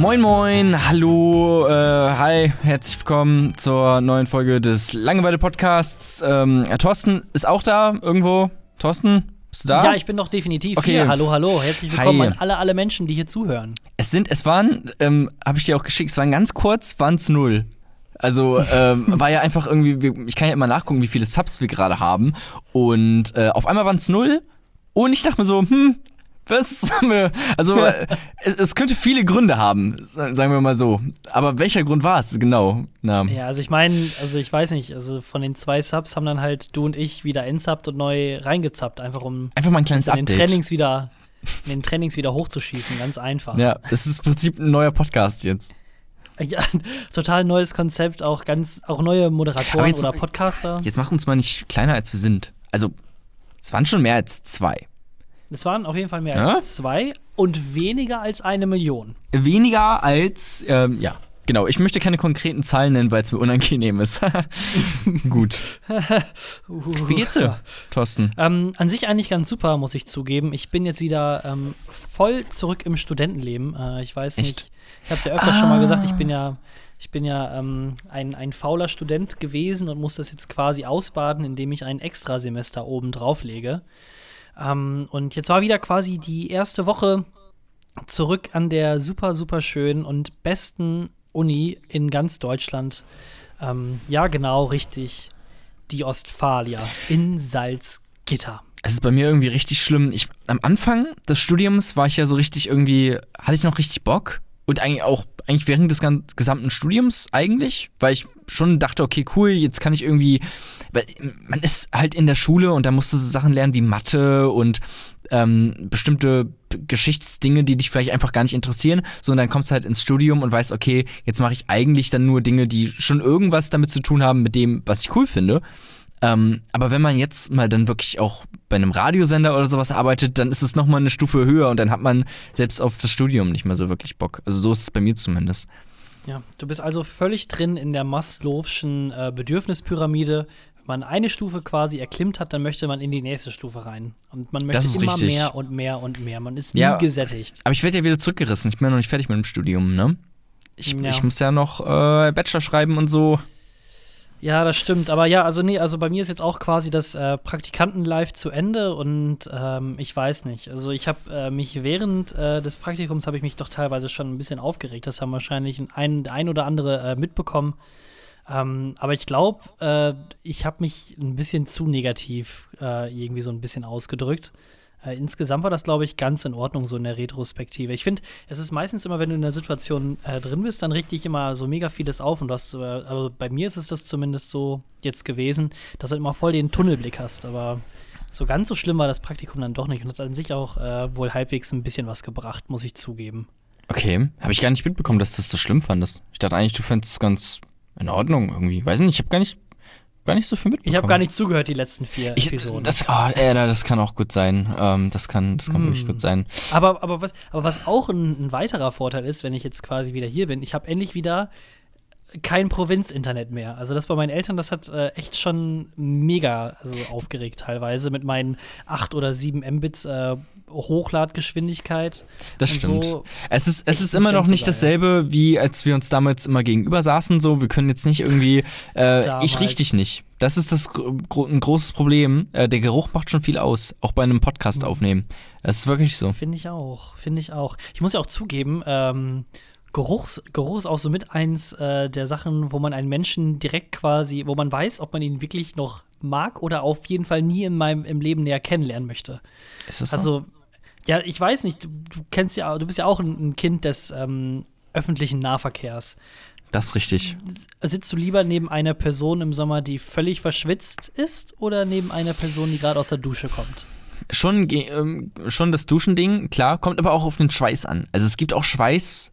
Moin Moin, hallo, äh, hi, herzlich willkommen zur neuen Folge des Langeweile Podcasts. Ähm, Thorsten ist auch da irgendwo. Thorsten, bist du da? Ja, ich bin doch definitiv okay. hier. Hallo, hallo, herzlich willkommen hi. an alle, alle Menschen, die hier zuhören. Es sind, es waren, ähm, habe ich dir auch geschickt, es waren ganz kurz, waren es null. Also ähm, war ja einfach irgendwie, ich kann ja immer nachgucken, wie viele Subs wir gerade haben. Und äh, auf einmal waren es null. Und ich dachte mir so, hm, was? Also, es, es, könnte viele Gründe haben, sagen wir mal so. Aber welcher Grund war es genau? Na. Ja, also ich meine, also ich weiß nicht, also von den zwei Subs haben dann halt du und ich wieder insubbt und neu reingezappt, einfach um einfach mal ein kleines in den Trainings wieder in den Trainings wieder hochzuschießen, ganz einfach. Ja, das ist im Prinzip ein neuer Podcast jetzt. Ja, total neues Konzept, auch ganz, auch neue Moderatoren oder Podcaster. Jetzt mach uns mal nicht kleiner als wir sind. Also, es waren schon mehr als zwei. Es waren auf jeden Fall mehr ja? als zwei und weniger als eine Million. Weniger als, ähm, ja. Genau, ich möchte keine konkreten Zahlen nennen, weil es mir unangenehm ist. Gut. Wie geht's dir, Thorsten? Ähm, an sich eigentlich ganz super, muss ich zugeben. Ich bin jetzt wieder ähm, voll zurück im Studentenleben. Äh, ich weiß Echt? nicht, ich habe es ja öfters ah. schon mal gesagt, ich bin ja, ich bin ja ähm, ein, ein fauler Student gewesen und muss das jetzt quasi ausbaden, indem ich ein Extrasemester oben drauflege. Ähm, und jetzt war wieder quasi die erste Woche zurück an der super, super schönen und besten Uni in ganz Deutschland. Ähm, ja, genau, richtig. Die Ostfalia in Salzgitter. Es ist bei mir irgendwie richtig schlimm. Ich, am Anfang des Studiums war ich ja so richtig irgendwie, hatte ich noch richtig Bock. Und eigentlich auch eigentlich während des gesamten Studiums eigentlich, weil ich schon dachte, okay, cool, jetzt kann ich irgendwie, weil man ist halt in der Schule und da musst du so Sachen lernen wie Mathe und ähm, bestimmte Geschichtsdinge, die dich vielleicht einfach gar nicht interessieren, sondern dann kommst du halt ins Studium und weißt, okay, jetzt mache ich eigentlich dann nur Dinge, die schon irgendwas damit zu tun haben mit dem, was ich cool finde. Ähm, aber wenn man jetzt mal dann wirklich auch bei einem Radiosender oder sowas arbeitet, dann ist es nochmal eine Stufe höher und dann hat man selbst auf das Studium nicht mehr so wirklich Bock. Also so ist es bei mir zumindest. Ja, du bist also völlig drin in der Maslow'schen äh, Bedürfnispyramide. Wenn man eine Stufe quasi erklimmt hat, dann möchte man in die nächste Stufe rein. Und man möchte immer richtig. mehr und mehr und mehr. Man ist nie ja, gesättigt. Aber ich werde ja wieder zurückgerissen. Ich bin ja noch nicht fertig mit dem Studium, ne? Ich, ja. ich muss ja noch äh, Bachelor schreiben und so. Ja, das stimmt. Aber ja, also nee, also bei mir ist jetzt auch quasi das äh, Praktikanten-Live zu Ende und ähm, ich weiß nicht. Also ich habe äh, mich während äh, des Praktikums habe ich mich doch teilweise schon ein bisschen aufgeregt. Das haben wahrscheinlich ein, ein oder andere äh, mitbekommen. Ähm, aber ich glaube, äh, ich habe mich ein bisschen zu negativ äh, irgendwie so ein bisschen ausgedrückt. Äh, insgesamt war das, glaube ich, ganz in Ordnung, so in der Retrospektive. Ich finde, es ist meistens immer, wenn du in der Situation äh, drin bist, dann regt dich immer so mega vieles auf. Und du äh, also bei mir ist es das zumindest so jetzt gewesen, dass du immer voll den Tunnelblick hast. Aber so ganz so schlimm war das Praktikum dann doch nicht. Und hat an sich auch äh, wohl halbwegs ein bisschen was gebracht, muss ich zugeben. Okay, habe ich gar nicht mitbekommen, dass du das so schlimm fandest. Ich dachte eigentlich, du fändest es ganz in Ordnung irgendwie. Weiß nicht, ich habe gar nicht gar nicht so viel mitbekommen. Ich habe gar nicht zugehört, die letzten vier ich, Episoden. Das, oh, äh, das kann auch gut sein. Ähm, das kann, das kann mm. wirklich gut sein. Aber, aber, was, aber was auch ein, ein weiterer Vorteil ist, wenn ich jetzt quasi wieder hier bin, ich habe endlich wieder kein Provinz-Internet mehr. Also das bei meinen Eltern, das hat äh, echt schon mega also, aufgeregt teilweise mit meinen 8 oder 7 Mbits äh, Hochladgeschwindigkeit. Das stimmt. So. Es ist, es ist immer noch nicht dasselbe, wie als wir uns damals immer gegenüber saßen. So, wir können jetzt nicht irgendwie, äh, ich riech dich nicht. Das ist das gro ein großes Problem. Äh, der Geruch macht schon viel aus, auch bei einem Podcast mhm. aufnehmen. Das ist wirklich so. Finde ich auch, finde ich auch. Ich muss ja auch zugeben, ähm, Geruchs, Geruch ist auch so mit eins äh, der Sachen, wo man einen Menschen direkt quasi, wo man weiß, ob man ihn wirklich noch mag oder auf jeden Fall nie in meinem im Leben näher kennenlernen möchte. Ist das so? Also, ja, ich weiß nicht, du, du kennst ja, du bist ja auch ein, ein Kind des ähm, öffentlichen Nahverkehrs. Das ist richtig. Sitzt du lieber neben einer Person im Sommer, die völlig verschwitzt ist, oder neben einer Person, die gerade aus der Dusche kommt? Schon, ähm, schon das Duschending, klar, kommt aber auch auf den Schweiß an. Also es gibt auch Schweiß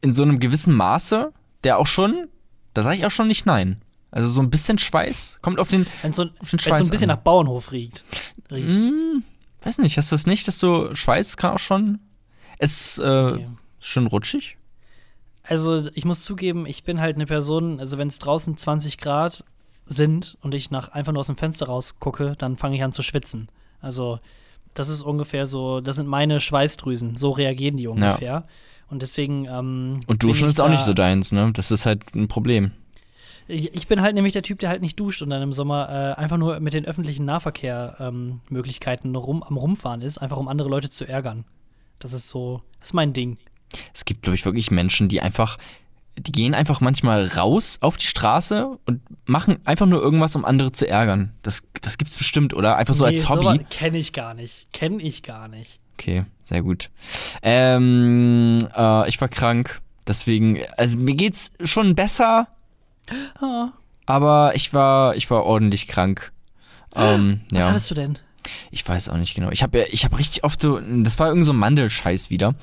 in so einem gewissen Maße, der auch schon, da sage ich auch schon nicht nein. Also so ein bisschen Schweiß kommt auf den, wenn so, auf den Schweiß so ein bisschen an. nach Bauernhof riecht. riecht. Hm, weiß nicht, hast du das nicht, dass so Schweiß kann auch schon. Es äh, okay. schon rutschig. Also ich muss zugeben, ich bin halt eine Person, also wenn es draußen 20 Grad sind und ich nach einfach nur aus dem Fenster rausgucke, dann fange ich an zu schwitzen. Also das ist ungefähr so, das sind meine Schweißdrüsen, so reagieren die ungefähr. Ja. Und deswegen. Ähm, Und duschen ist auch nicht so deins, ne? Das ist halt ein Problem. Ich, ich bin halt nämlich der Typ, der halt nicht duscht und dann im Sommer äh, einfach nur mit den öffentlichen Nahverkehr-Möglichkeiten rum, am Rumfahren ist, einfach um andere Leute zu ärgern. Das ist so, das ist mein Ding. Es gibt, glaube ich, wirklich Menschen, die einfach, die gehen einfach manchmal raus auf die Straße und machen einfach nur irgendwas, um andere zu ärgern. Das, das gibt's bestimmt, oder? Einfach so als Hobby. Kenne ich gar nicht. Kenne ich gar nicht. Okay, sehr gut. Ähm, äh, ich war krank, deswegen, also mir geht's schon besser, Ah, aber ich war, ich war ordentlich krank. Ähm, was ja, hattest du denn? ich weiß auch nicht genau. Ich habe ich hab richtig oft so, das war irgend so ein Mandelscheiß wieder.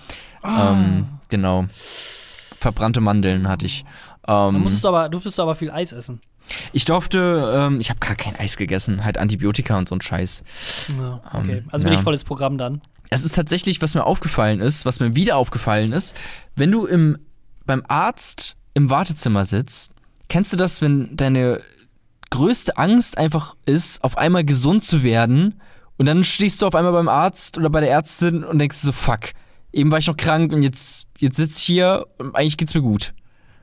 Ah. Ähm, genau. Verbrannte Mandeln hatte ich. Ähm, musstest du aber, durftest du aber viel Eis essen. ich durfte, ähm, ich habe gar kein Eis gegessen, halt Antibiotika und so ein Scheiß. Ja, okay. Ähm, Also bin ja. ich volles Programm dann. Es ist tatsächlich, was mir aufgefallen ist, was mir wieder aufgefallen ist, wenn du im, beim Arzt im Wartezimmer sitzt, kennst du das, wenn deine größte Angst einfach ist, auf einmal gesund zu werden und dann stehst du auf einmal beim Arzt oder bei der Ärztin und denkst so, fuck, eben war ich noch krank und jetzt, jetzt sitze ich hier und eigentlich geht's mir gut.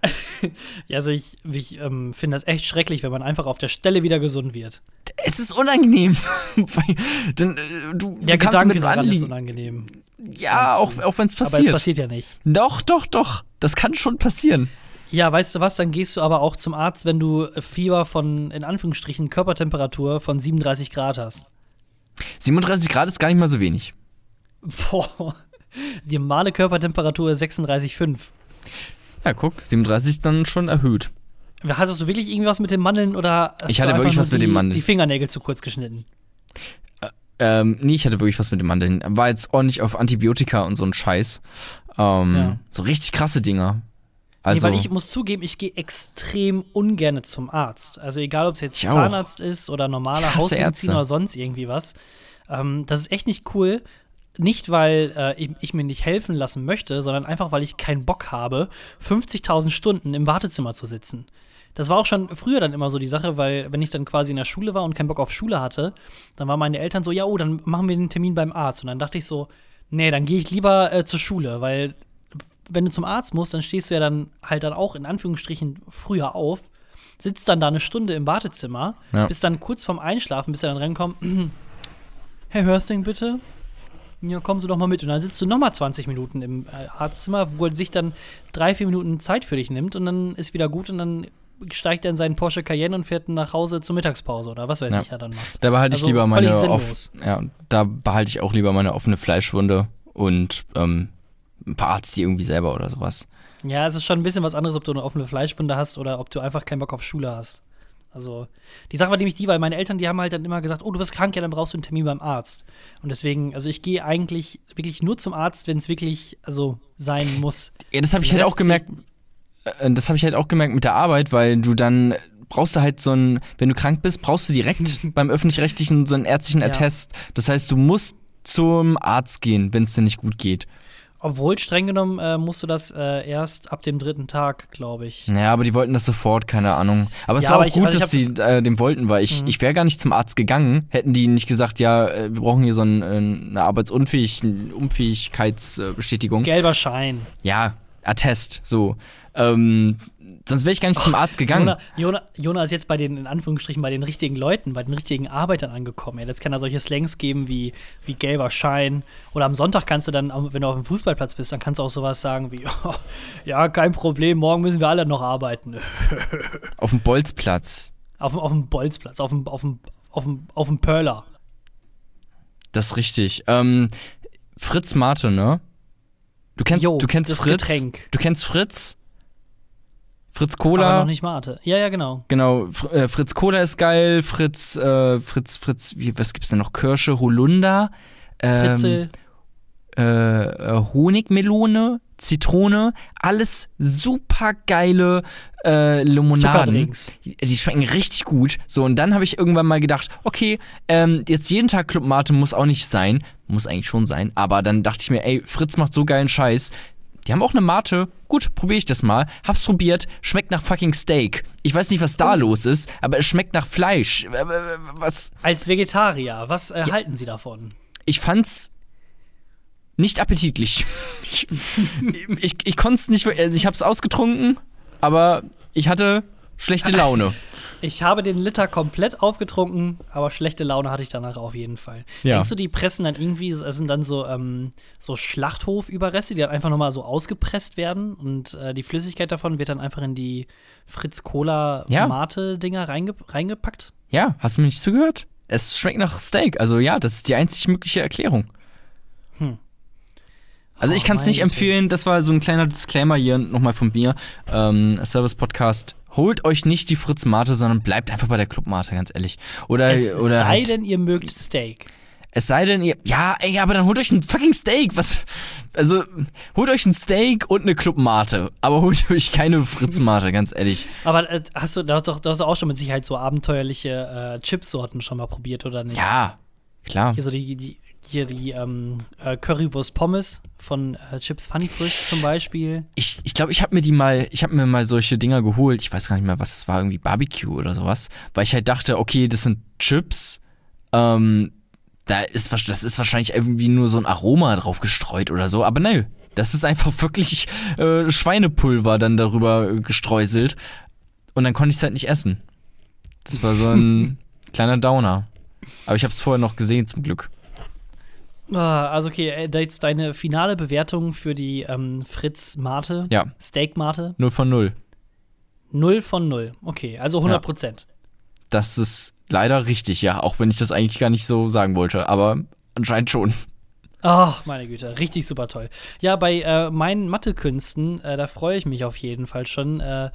Ja, also ich, ich ähm, finde das echt schrecklich, wenn man einfach auf der Stelle wieder gesund wird. Es ist unangenehm. Dann, äh, du, Der du Gedanke mit daran ist unangenehm. Ja, auch, auch wenn es Aber es passiert. passiert ja nicht. Doch, doch, doch. Das kann schon passieren. Ja, weißt du was, dann gehst du aber auch zum Arzt, wenn du Fieber von, in Anführungsstrichen, Körpertemperatur von 37 Grad hast. 37 Grad ist gar nicht mal so wenig. Boah. Die normale Körpertemperatur ist 36,5. Ja, guck, 37 dann schon erhöht. Hattest du wirklich irgendwas mit den Mandeln oder hast Ich du hatte wirklich was mit die, den Mandeln. Die Fingernägel zu kurz geschnitten. Ähm, nee, ich hatte wirklich was mit den Mandeln. War jetzt ordentlich auf Antibiotika und so ein Scheiß. Ähm, Ja. So richtig krasse Dinger. Also, Also, nee, weil ich muss zugeben, ich gehe extrem ungern zum Arzt. Also egal, ob es jetzt Ich auch. Zahnarzt ist oder normaler Ich hasse Hausmedizin Ärzte. oder sonst irgendwie was. Ähm, das ist echt nicht cool. Nicht, weil äh, ich, ich mir nicht helfen lassen möchte, sondern einfach, weil ich keinen Bock habe, 50.000 Stunden im Wartezimmer zu sitzen. Das war auch schon früher dann immer so die Sache, weil wenn ich dann quasi in der Schule war und keinen Bock auf Schule hatte, dann waren meine Eltern so, ja, oh, dann machen wir den Termin beim Arzt. Und dann dachte ich so, nee, dann gehe ich lieber äh, zur Schule, weil wenn du zum Arzt musst, dann stehst du ja dann halt dann auch in Anführungsstrichen früher auf, sitzt dann da eine Stunde im Wartezimmer, Ja. bis dann kurz vorm Einschlafen, bis er dann reinkommt, Herr Hörsting, bitte? Ja, kommen Sie doch mal mit. Und dann sitzt du noch mal 20 Minuten im äh, Arztzimmer, wo er sich dann drei, vier Minuten Zeit für dich nimmt und dann ist wieder gut und dann steigt er in seinen Porsche Cayenne und fährt nach Hause zur Mittagspause oder was weiß Ja. ich, er dann macht. da behalte ich also lieber meine off ja, da behalte ich auch lieber meine offene Fleischwunde und ähm, verarzt die irgendwie selber oder sowas. Ja, es ist schon ein bisschen was anderes, ob du eine offene Fleischwunde hast oder ob du einfach keinen Bock auf Schule hast. Also, die Sache war nämlich die, weil meine Eltern, die haben halt dann immer gesagt, oh, du bist krank, ja, dann brauchst du einen Termin beim Arzt. Und deswegen, also ich gehe eigentlich wirklich nur zum Arzt, wenn es wirklich, also sein muss. Ja, das habe ich halt auch gemerkt. äh, Das habe ich halt auch gemerkt mit der Arbeit, weil du dann brauchst du halt so ein, wenn du krank bist, brauchst du direkt beim öffentlich-rechtlichen so einen ärztlichen Ja. Attest. Das heißt, du musst zum Arzt gehen, wenn es dir nicht gut geht. Obwohl, streng genommen, äh, musst du das äh, erst ab dem dritten Tag, glaube ich. Ja, aber die wollten das sofort, keine Ahnung. Aber es Ja, war aber auch ich- gut, also dass sie äh, dem wollten, weil ich, Mhm. ich wäre gar nicht zum Arzt gegangen, hätten die nicht gesagt, ja, äh, wir brauchen hier so ein, äh, eine Arbeitsunfähig Unfähigkeitsbestätigung. Gelber Schein. Ja, Attest, so. Ähm, sonst wäre ich gar nicht zum Arzt gegangen. Jona, Jona, Jona ist jetzt bei den, in Anführungsstrichen, bei den richtigen Leuten, bei den richtigen Arbeitern angekommen. Ja, jetzt kann er solche Slangs geben wie, wie gelber Schein. Oder am Sonntag kannst du dann, wenn du auf dem Fußballplatz bist, dann kannst du auch sowas sagen wie, ja, kein Problem, morgen müssen wir alle noch arbeiten. Auf dem Bolzplatz. auf, dem- auf dem Bolzplatz, auf dem, auf dem, auf dem, auf dem Perler. Das ist richtig. Ähm, Fritz Mate, ne? Du kennst, Jo, du kennst Fritz. Getränk. Du kennst Fritz? Fritz Aber Cola. noch nicht Mate. Ja, ja, genau. Genau, Fr äh, Fritz Cola ist geil, Fritz, äh, Fritz, Fritz, wie, was gibt's denn noch? Kirsche, Holunder, ähm, Fritzel. äh, äh, Honigmelone, Zitrone, alles super geile äh, Limonaden. Die schmecken richtig gut. So, und dann habe ich irgendwann mal gedacht, okay, ähm, jetzt jeden Tag Club Mate muss auch nicht sein. Muss eigentlich schon sein. Aber dann dachte ich mir, ey, Fritz macht so geilen Scheiß. Die haben auch eine Mate. Gut, probiere ich das mal. Hab's probiert. Schmeckt nach fucking Steak. Ich weiß nicht, was da los ist, aber es schmeckt nach Fleisch. Äh, äh, Was? Als Vegetarier, was äh, halten Sie davon? Ich fand's nicht appetitlich. ich ich, ich konnte es nicht, also ich habe es ausgetrunken, aber ich hatte schlechte Laune. Ich habe den Liter komplett aufgetrunken, aber schlechte Laune hatte ich danach auf jeden Fall. Ja. Denkst du, die pressen dann irgendwie, es sind dann so, ähm, so Schlachthofüberreste, die dann einfach nochmal so ausgepresst werden und äh, die Flüssigkeit davon wird dann einfach in die Fritz Cola Ja. Mate-Dinger reinge reingepackt? Ja, hast du mir nicht zugehört? Es schmeckt nach Steak. Also ja, das ist die einzig mögliche Erklärung. Hm. Also ich Oh, kann es nicht empfehlen, das war so ein kleiner Disclaimer hier nochmal von mir. Ähm, Service-Podcast. Holt euch nicht die Fritz Mate, sondern bleibt einfach bei der Club Mate, ganz ehrlich. Oder, Es oder sei halt, denn, ihr mögt Steak. es sei denn, ihr. Ja, ey, aber dann holt euch ein fucking Steak. Was? Also, holt euch ein Steak und eine Club Mate. Aber holt euch keine Fritz Mate, ganz ehrlich. Aber äh, hast du, da hast, doch, da hast du auch schon mit Sicherheit so abenteuerliche äh, Chipsorten schon mal probiert, oder nicht? Ja, klar. Hier so die, die, hier die ähm, äh, Currywurst Pommes von äh, Chips Funny Frisch zum Beispiel. Ich ich, glaube, ich habe mir die mal, ich habe mir mal solche Dinger geholt. Ich weiß gar nicht mehr, was es war, irgendwie Barbecue oder sowas. Weil ich halt dachte, okay, das sind Chips. Ähm, da ist, das ist wahrscheinlich irgendwie nur so ein Aroma drauf gestreut oder so. Aber nö, das ist einfach wirklich äh, Schweinepulver dann darüber gestreuselt. Und dann konnte ich es halt nicht essen. Das war so ein kleiner Downer. Aber ich habe es vorher noch gesehen, zum Glück. Ah, also okay, äh, jetzt deine finale Bewertung für die ähm, Fritz Mate, Ja, Steak Mate, 0 von 0. 0 von 0. Okay, also 100 Prozent. Das ist leider richtig, ja. Auch wenn ich das eigentlich gar nicht so sagen wollte. Aber anscheinend schon. Oh, meine Güte, richtig super toll. Ja, bei äh, meinen Mathekünsten, äh, da freue ich mich auf jeden Fall schon. Äh,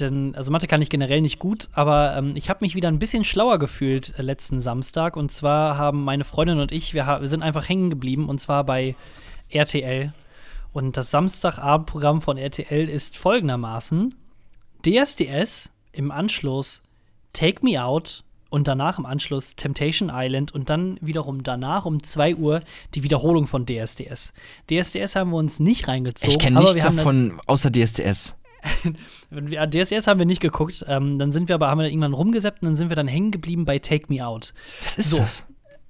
denn, also Mathe kann ich generell nicht gut, aber ähm, ich habe mich wieder ein bisschen schlauer gefühlt äh, letzten Samstag. Und zwar haben meine Freundin und ich, wir, wir sind einfach hängen geblieben und zwar bei RTL. Und das Samstagabendprogramm von RTL ist folgendermaßen: DSDS im Anschluss Take Me Out und danach im Anschluss Temptation Island und dann wiederum danach um 2 Uhr die Wiederholung von DSDS. DSDS haben wir uns nicht reingezogen. Ich kenne nichts davon, außer DSDS. DSDS haben wir nicht geguckt. Ähm, dann sind wir aber haben wir irgendwann rumgesäppt und dann sind wir dann hängen geblieben bei Take Me Out. Was ist So. das?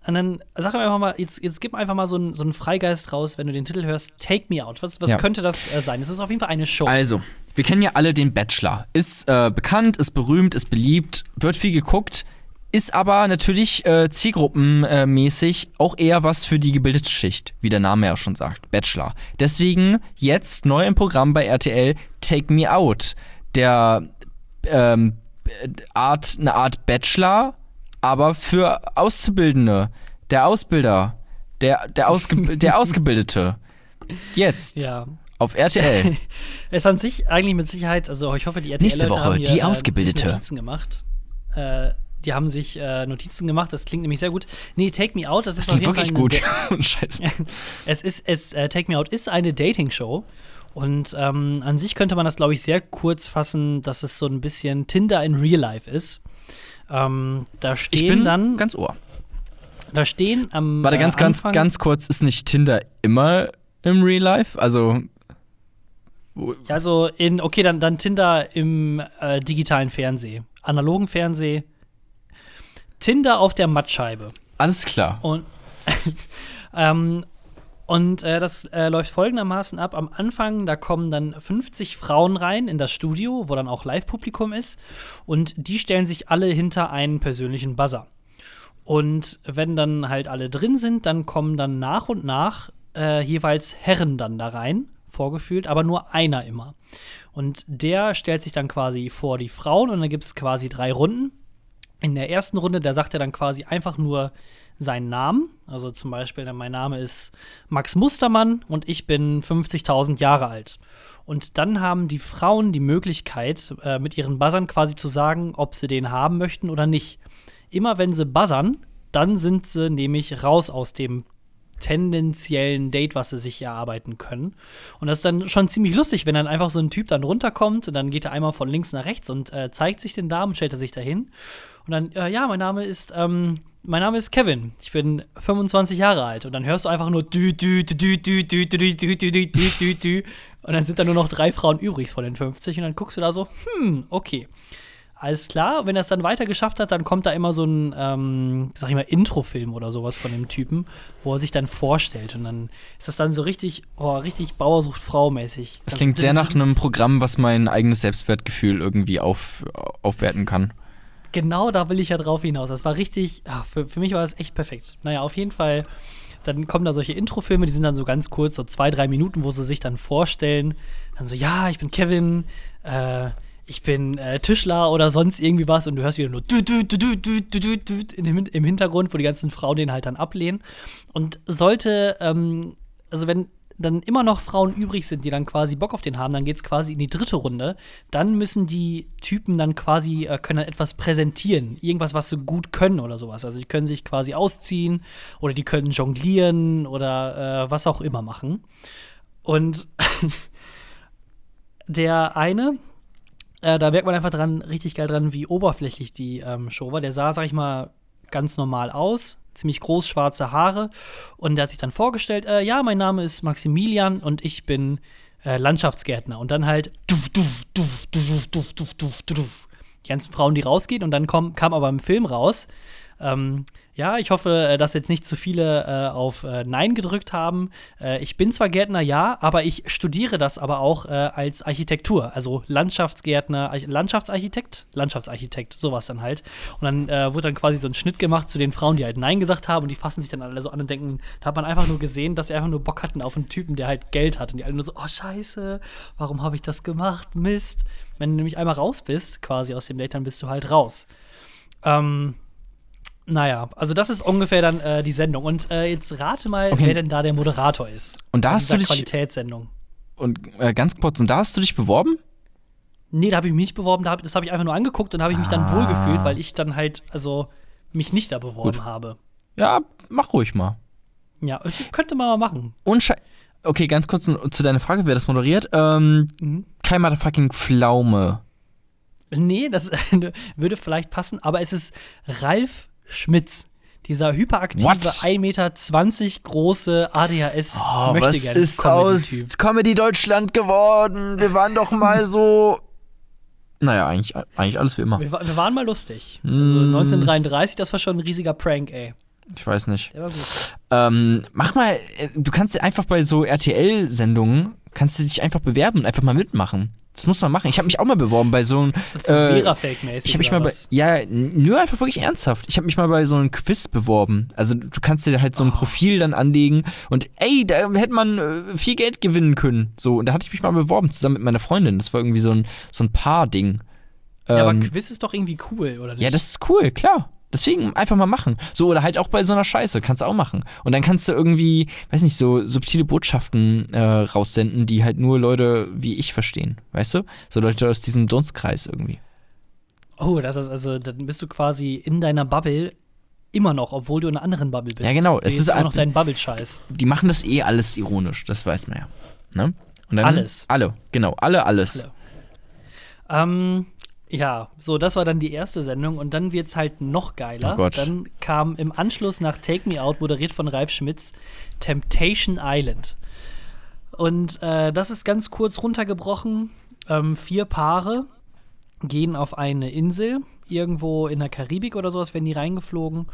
Und dann sag mir einfach mal, jetzt, jetzt gib einfach mal so einen so einen Freigeist raus, wenn du den Titel hörst, Take Me Out. Was, was Ja. könnte das äh, sein? Es ist auf jeden Fall eine Show. Also, wir kennen ja alle den Bachelor. Ist äh, bekannt, ist berühmt, ist beliebt, wird viel geguckt, ist aber natürlich äh, zielgruppenmäßig auch eher was für die gebildete Schicht, wie der Name ja schon sagt, Bachelor. Deswegen jetzt neu im Programm bei RTL Take Me Out. Der ähm, äh, Art, eine Art Bachelor, aber für Auszubildende. Der Ausbilder, der, der, Ausge der Ausgebildete. Jetzt ja. auf RTL. Es an sich eigentlich mit Sicherheit, also ich hoffe, die RTL Nächste Woche, haben hier, die äh, Ausgebildete. Notizen gemacht. Äh, die haben sich äh, Notizen gemacht, das klingt nämlich sehr gut. Nee, Take Me Out, das, Das ist klingt wirklich gut. Scheiße. es ist, es, äh, Take Me Out ist eine Dating-Show. Und ähm, an sich könnte man das, glaube ich, sehr kurz fassen, dass es so ein bisschen Tinder in Real Life ist. Ähm, da stehen Ich bin dann, ganz ohr. da stehen am Warte, äh, ganz, ganz, ganz kurz, ist nicht Tinder immer im Real Life? Also, wo- Ja, Also in, okay, dann, dann Tinder im äh, digitalen Fernsehen, analogen Fernsehen. Tinder auf der Mattscheibe. alles klar. Und, ähm, und äh, das äh, läuft folgendermaßen ab. Am Anfang, da kommen dann 50 Frauen rein in das Studio, wo dann auch Live-Publikum ist. Und die stellen sich alle hinter einen persönlichen Buzzer. Und wenn dann halt alle drin sind, dann kommen dann nach und nach äh, jeweils Herren dann da rein, vorgefühlt, aber nur einer immer. Und der stellt sich dann quasi vor die Frauen und dann gibt es quasi drei Runden. In der ersten Runde, da sagt er dann quasi einfach nur seinen Namen. Also zum Beispiel, mein Name ist Max Mustermann und ich bin 50.000 Jahre alt. Und dann haben die Frauen die Möglichkeit, äh, mit ihren Buzzern quasi zu sagen, ob sie den haben möchten oder nicht. Immer wenn sie buzzern, dann sind sie nämlich raus aus dem tendenziellen Date, was sie sich erarbeiten können. Und das ist dann schon ziemlich lustig, wenn dann einfach so ein Typ dann runterkommt und dann geht er einmal von links nach rechts und äh, zeigt sich den Damen, stellt er sich dahin. Und dann, äh, ja, mein Name ist, ähm, mein Name ist Kevin. Ich bin 25 Jahre alt. Und dann hörst du einfach nur dü, dü, dü, dü, dü, dü, dü, dü, dü, dü, dü, dü, dü. Und dann sind da nur noch drei Frauen übrig von den 50. Und dann guckst du da so, hm, okay. Alles klar. Wenn er es dann weiter geschafft hat, dann kommt da immer so ein, ähm, sag ich mal, Introfilm oder sowas von dem Typen, wo er sich dann vorstellt. Und dann ist das dann so richtig, oh, richtig Bauersucht Frau mäßig. Das klingt sehr nach einem Programm, was mein eigenes Selbstwertgefühl irgendwie auf, aufwerten kann. Genau da will ich ja drauf hinaus. Das war richtig, ach, für, für mich war das echt perfekt. Naja, auf jeden Fall, dann kommen da solche Introfilme, die sind dann so ganz kurz, so zwei, drei Minuten, wo sie sich dann vorstellen. Dann so, ja, ich bin Kevin, äh, ich bin äh, Tischler oder sonst irgendwie was und du hörst wieder nur im Hintergrund, wo die ganzen Frauen den halt dann ablehnen. Und sollte, ähm, also wenn dann immer noch Frauen übrig sind, die dann quasi Bock auf den haben, dann geht es quasi in die dritte Runde. Dann müssen die Typen dann quasi, äh, können dann etwas präsentieren. Irgendwas, was sie gut können oder sowas. Also die können sich quasi ausziehen oder die können jonglieren oder äh, was auch immer machen. Und der eine, äh, da merkt man einfach dran, richtig geil dran, wie oberflächlich die ähm, Show war. Der sah, sag ich mal, ganz normal aus, ziemlich groß, schwarze Haare. Und der hat sich dann vorgestellt, äh, ja, mein Name ist Maximilian und ich bin äh, Landschaftsgärtner. Und dann halt. Die ganzen Frauen, die rausgehen. Und dann komm, kam aber im Film raus, ähm, ja, ich hoffe, äh, dass jetzt nicht zu viele äh, auf äh, Nein gedrückt haben. Äh, ich bin zwar Gärtner, ja, aber ich studiere das aber auch äh, als Architektur. Also Landschaftsgärtner, Arch Landschaftsarchitekt, Landschaftsarchitekt, sowas dann halt. Und dann äh, wurde dann quasi so ein Schnitt gemacht zu den Frauen, die halt Nein gesagt haben und die fassen sich dann alle so an und denken, da hat man einfach nur gesehen, dass sie einfach nur Bock hatten auf einen Typen, der halt Geld hat. Und die alle nur so, oh Scheiße, warum habe ich das gemacht? Mist. Wenn du nämlich einmal raus bist, quasi aus dem Date, dann bist du halt raus. Ähm, naja, also das ist ungefähr dann äh, die Sendung. Und äh, jetzt rate mal, Okay. wer denn da der Moderator ist. Und da hast du dich- Qualitätssendung. Und äh, ganz kurz, und da hast du dich beworben? Nee, da habe ich mich nicht beworben, da hab, das habe ich einfach nur angeguckt und habe ich mich dann Ah. wohlgefühlt, weil ich dann halt, also mich nicht da beworben Gut. habe. Ja, mach ruhig mal. Ja, könnte man mal machen. Unsche okay, ganz kurz zu deiner Frage, wer das moderiert. Ähm, Mhm. kein Motherfucking Pflaume. Nee, das würde vielleicht passen, aber es ist Ralf Schmitz. Dieser hyperaktive, What? 1,20 Meter große ADHS Oh, was ist aus Comedy Deutschland geworden? Wir waren doch mal so. Naja, eigentlich, eigentlich alles wie immer. Wir, wir waren mal lustig. Also Mm. 1933, das war schon ein riesiger Prank, ey. Ich weiß nicht. Der war gut. Ähm, mach mal, äh, du kannst einfach bei so RTL-Sendungen, kannst du dich einfach bewerben und einfach mal mitmachen. Das muss man machen. Ich habe mich auch mal beworben bei so einem. Das ist so Äh, Vera-Fake-mäßig. Ich habe mich mal bei. Ja, nur einfach wirklich ernsthaft. Ich habe mich mal bei so einem Quiz beworben. Also du kannst dir halt so ein Oh. Profil dann anlegen und ey, da hätte man äh, viel Geld gewinnen können. So, und da hatte ich mich mal beworben, zusammen mit meiner Freundin. Das war irgendwie so ein, so ein Paar-Ding. Ja, aber Ähm, Quiz ist doch irgendwie cool, oder nicht? ja, das ist cool, klar. Deswegen einfach mal machen. So, oder halt auch bei so einer Scheiße, kannst du auch machen. Und dann kannst du irgendwie, weiß nicht, so subtile Botschaften äh, raussenden, die halt nur Leute wie ich verstehen. Weißt du? So Leute aus diesem Dunstkreis irgendwie. Oh, das ist also, dann bist du quasi in deiner Bubble immer noch, obwohl du in einer anderen Bubble bist. Ja, genau. Du Es ist immer noch dein Bubble-Scheiß. Die machen das eh alles ironisch, das weiß man ja. Ne? Und dann, Alles. Alle, genau, alle, alles. Alle. Ähm, ja, so, das war dann die erste Sendung und dann wird's halt noch geiler. Oh Gott. Dann kam im Anschluss nach Take Me Out, moderiert von Ralf Schmitz, Temptation Island. Und äh, das ist ganz kurz runtergebrochen. Ähm, vier Paare gehen auf eine Insel, irgendwo in der Karibik oder sowas, werden die reingeflogen.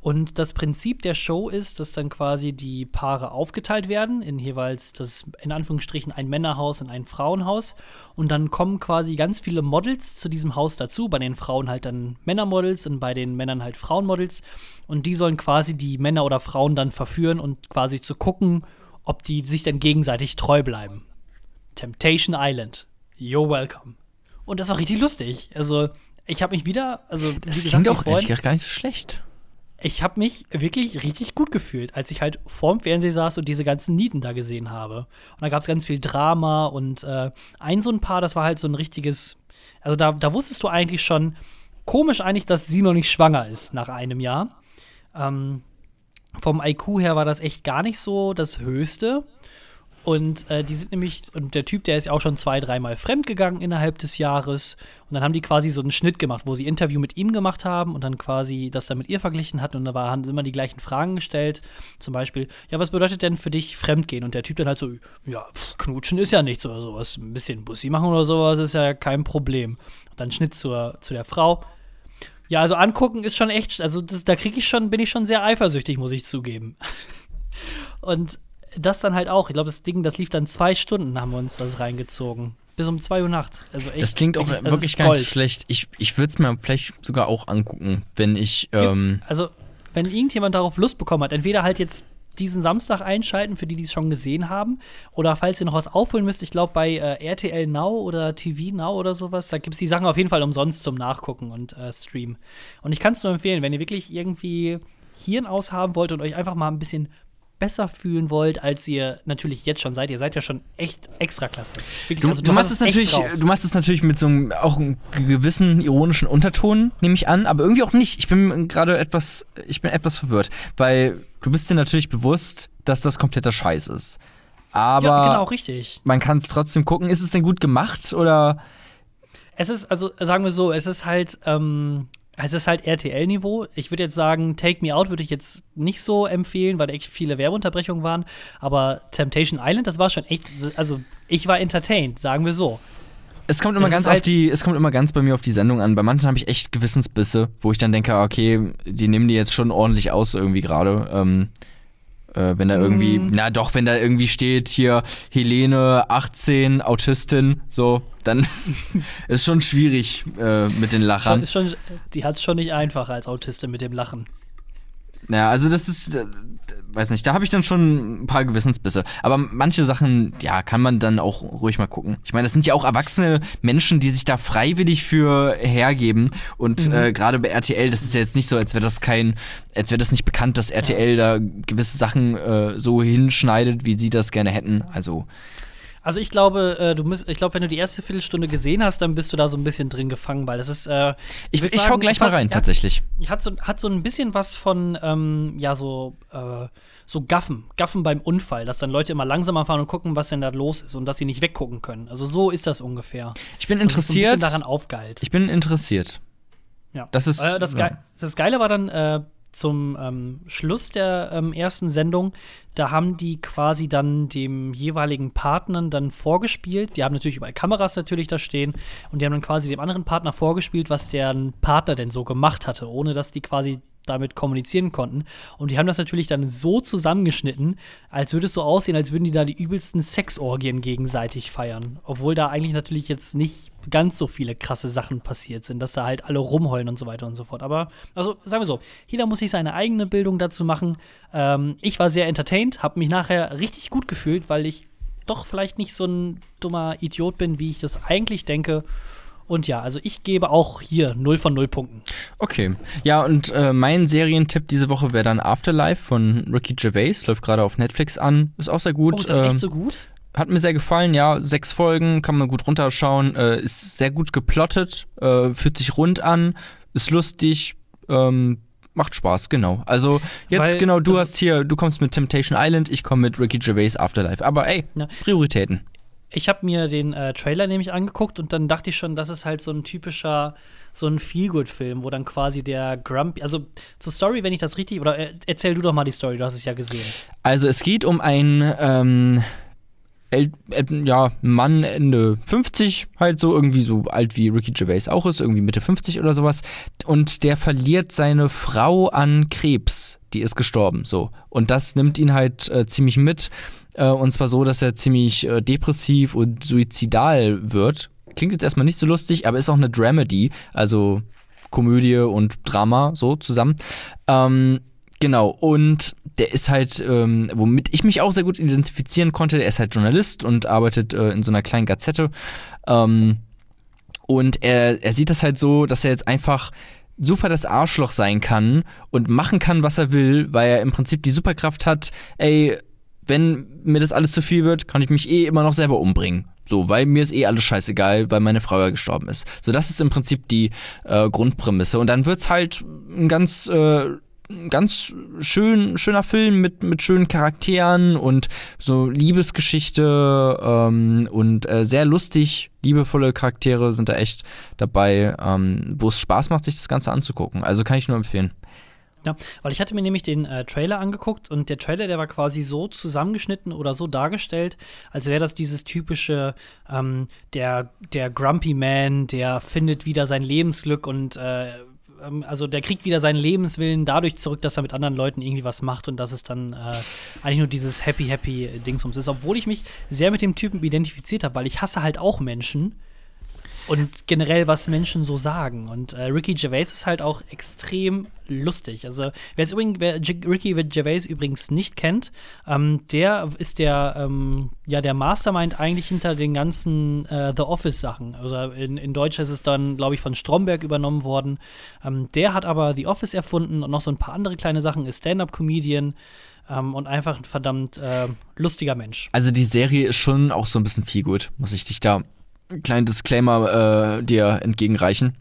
Und das Prinzip der Show ist, dass dann quasi die Paare aufgeteilt werden in jeweils das, in Anführungsstrichen, ein Männerhaus und ein Frauenhaus. Und dann kommen quasi ganz viele Models zu diesem Haus dazu. Bei den Frauen halt dann Männermodels und bei den Männern halt Frauenmodels. Und die sollen quasi die Männer oder Frauen dann verführen und quasi zu gucken, ob die sich dann gegenseitig treu bleiben. Temptation Island. You're welcome. Und das war richtig lustig. Also, ich habe mich wieder, also Das klingt auch ehrlich gar nicht so schlecht. ich habe mich wirklich richtig gut gefühlt, als ich halt vorm Fernseher saß und diese ganzen Nieten da gesehen habe. Und da gab es ganz viel Drama und äh, ein so ein Paar, das war halt so ein richtiges, also da, da wusstest du eigentlich schon, komisch eigentlich, dass sie noch nicht schwanger ist nach einem Jahr. Ähm, vom IQ her war das echt gar nicht so das Höchste. Und äh, die sind nämlich, und der Typ, der ist auch schon zwei, dreimal fremdgegangen innerhalb des Jahres. Und dann haben die quasi so einen Schnitt gemacht, wo sie Interview mit ihm gemacht haben und dann quasi das dann mit ihr verglichen hatten. Und da war, haben sie immer die gleichen Fragen gestellt. Zum Beispiel, ja, was bedeutet denn für dich Fremdgehen? Und der Typ dann halt so, ja, pff, knutschen ist ja nichts oder sowas. Ein bisschen Bussi machen oder sowas ist ja kein Problem. Und dann Schnitt zur, zu der Frau. Ja, also angucken ist schon echt, also das, da kriege ich schon, bin ich schon sehr eifersüchtig, muss ich zugeben. Und das dann halt auch. Ich glaube, das Ding, das lief dann zwei Stunden, haben wir uns das reingezogen. Bis um zwei Uhr nachts. Also echt, das klingt auch wirklich, wirklich gar nicht schlecht. Ich, ich würde es mir vielleicht sogar auch angucken, wenn ich. Ähm also, wenn irgendjemand darauf Lust bekommen hat, entweder halt jetzt diesen Samstag einschalten, für die, die es schon gesehen haben. Oder falls ihr noch was aufholen müsst, ich glaube bei äh, RTL Now oder TV Now oder sowas, da gibt es die Sachen auf jeden Fall umsonst zum Nachgucken und äh, Streamen. Und ich kann es nur empfehlen, wenn ihr wirklich irgendwie Hirn aushaben wollt und euch einfach mal ein bisschen besser fühlen wollt, als ihr natürlich jetzt schon seid. Ihr seid ja schon echt extra klasse. Du, also, du, du, machst es natürlich, du machst es natürlich mit so einem auch einem gewissen ironischen Unterton, nehme ich an, aber irgendwie auch nicht. Ich bin gerade etwas, ich bin etwas verwirrt, weil du bist dir natürlich bewusst, dass das kompletter Scheiß ist. Aber ja, genau, richtig. man kann es trotzdem gucken. Ist es denn gut gemacht oder? Es ist, also sagen wir so, es ist halt, ähm, es ist halt RTL-Niveau. Ich würde jetzt sagen, Take Me Out würde ich jetzt nicht so empfehlen, weil echt viele Werbeunterbrechungen waren. Aber Temptation Island, das war schon echt, also ich war entertained, sagen wir so. Es kommt immer das ganz halt auf die, es kommt immer ganz bei mir auf die Sendung an. Bei manchen habe ich echt Gewissensbisse, wo ich dann denke, okay, die nehmen die jetzt schon ordentlich aus irgendwie gerade. Ähm, äh, wenn da irgendwie, mm. na doch, wenn da irgendwie steht hier Helene 18, Autistin, so, dann ist schon schwierig äh, mit den Lachern. Schon, die hat es schon nicht einfach als Autistin mit dem Lachen. Ja, also das ist, äh, weiß nicht, da habe ich dann schon ein paar Gewissensbisse. Aber manche Sachen, ja, kann man dann auch ruhig mal gucken. Ich meine, das sind ja auch erwachsene Menschen, die sich da freiwillig für hergeben. Und mhm. äh, gerade bei RTL, das ist ja jetzt nicht so, als wäre das kein, als wäre das nicht bekannt, dass RTL ja. da gewisse Sachen äh, so hinschneidet, wie sie das gerne hätten. Also also ich glaube, äh, du müsst, ich glaube, wenn du die erste Viertelstunde gesehen hast, dann bist du da so ein bisschen drin gefangen, weil das ist. Äh, ich ich, ich schau gleich mal rein, hat, tatsächlich. Hat so, hat so ein bisschen was von, ähm, ja, so, äh, so Gaffen, Gaffen beim Unfall, dass dann Leute immer langsamer fahren und gucken, was denn da los ist und dass sie nicht weggucken können. Also so ist das ungefähr. Ich bin interessiert. Und so daran aufgeilt. Ich bin interessiert. Ja. Das ist. Äh, das, Ge das Geile war dann äh, zum ähm, Schluss der ähm, ersten Sendung, da haben die quasi dann dem jeweiligen Partnern dann vorgespielt. Die haben natürlich überall Kameras natürlich da stehen und die haben dann quasi dem anderen Partner vorgespielt, was der Partner denn so gemacht hatte, ohne dass die quasi damit kommunizieren konnten. Und die haben das natürlich dann so zusammengeschnitten, als würde es so aussehen, als würden die da die übelsten Sexorgien gegenseitig feiern. Obwohl da eigentlich natürlich jetzt nicht ganz so viele krasse Sachen passiert sind, dass da halt alle rumheulen und so weiter und so fort. Aber, also sagen wir so, jeder muss sich seine eigene Bildung dazu machen. Ähm, ich war sehr entertained, habe mich nachher richtig gut gefühlt, weil ich doch vielleicht nicht so ein dummer Idiot bin, wie ich das eigentlich denke. Und ja, also ich gebe auch hier 0 von 0 Punkten. Okay. Ja, und äh, mein Serientipp diese Woche wäre dann Afterlife von Ricky Gervais. Läuft gerade auf Netflix an. Ist auch sehr gut. Oh, ist das echt ähm, so gut? Hat mir sehr gefallen, ja. Sechs Folgen, kann man gut runterschauen. Äh, ist sehr gut geplottet, äh, fühlt sich rund an, ist lustig, ähm, macht Spaß, genau. Also jetzt Weil, genau, du hast hier, du kommst mit Temptation Island, ich komme mit Ricky Gervais Afterlife. Aber ey, ja. Prioritäten ich habe mir den äh, Trailer nämlich angeguckt und dann dachte ich schon, das ist halt so ein typischer, so ein Feelgood-Film, wo dann quasi der Grumpy, also zur Story, wenn ich das richtig, oder äh, erzähl du doch mal die Story, du hast es ja gesehen. Also es geht um ein, ähm, El, ja, Mann Ende 50, halt so irgendwie so alt wie Ricky Gervais auch ist, irgendwie Mitte 50 oder sowas. Und der verliert seine Frau an Krebs, die ist gestorben, so. Und das nimmt ihn halt äh, ziemlich mit. Äh, und zwar so, dass er ziemlich äh, depressiv und suizidal wird. Klingt jetzt erstmal nicht so lustig, aber ist auch eine Dramedy, also Komödie und Drama so zusammen. Ähm, genau, und der ist halt, ähm, womit ich mich auch sehr gut identifizieren konnte, der ist halt Journalist und arbeitet äh, in so einer kleinen Gazette. Ähm, und er, er sieht das halt so, dass er jetzt einfach super das Arschloch sein kann und machen kann, was er will, weil er im Prinzip die Superkraft hat, ey, wenn mir das alles zu viel wird, kann ich mich eh immer noch selber umbringen. So, weil mir ist eh alles scheißegal, weil meine Frau ja gestorben ist. So, das ist im Prinzip die äh, Grundprämisse. Und dann wird's halt ein ganz, äh, ganz schön, schöner Film mit, mit schönen Charakteren und so Liebesgeschichte ähm, und äh, sehr lustig, liebevolle Charaktere sind da echt dabei, ähm, wo es Spaß macht, sich das Ganze anzugucken. Also kann ich nur empfehlen. Ja, weil ich hatte mir nämlich den äh, Trailer angeguckt und der Trailer, der war quasi so zusammengeschnitten oder so dargestellt, als wäre das dieses typische, ähm, der, der Grumpy Man, der findet wieder sein Lebensglück und äh, also der kriegt wieder seinen Lebenswillen dadurch zurück, dass er mit anderen Leuten irgendwie was macht und dass es dann äh, eigentlich nur dieses Happy Happy Dingsums ist, obwohl ich mich sehr mit dem Typen identifiziert habe, weil ich hasse halt auch Menschen und generell, was Menschen so sagen. Und äh, Ricky Gervais ist halt auch extrem lustig. Also, wer, es übrigens, wer Ricky Gervais übrigens nicht kennt, ähm, der ist der, ähm, ja, der Mastermind eigentlich hinter den ganzen äh, The Office-Sachen. Also in, in Deutsch ist es dann, glaube ich, von Stromberg übernommen worden. Ähm, der hat aber The Office erfunden und noch so ein paar andere kleine Sachen, ist Stand-up-Comedian. Um, und einfach ein verdammt äh, lustiger Mensch. Also die Serie ist schon auch so ein bisschen viel gut, muss ich dich da kleinen Disclaimer äh, dir entgegenreichen.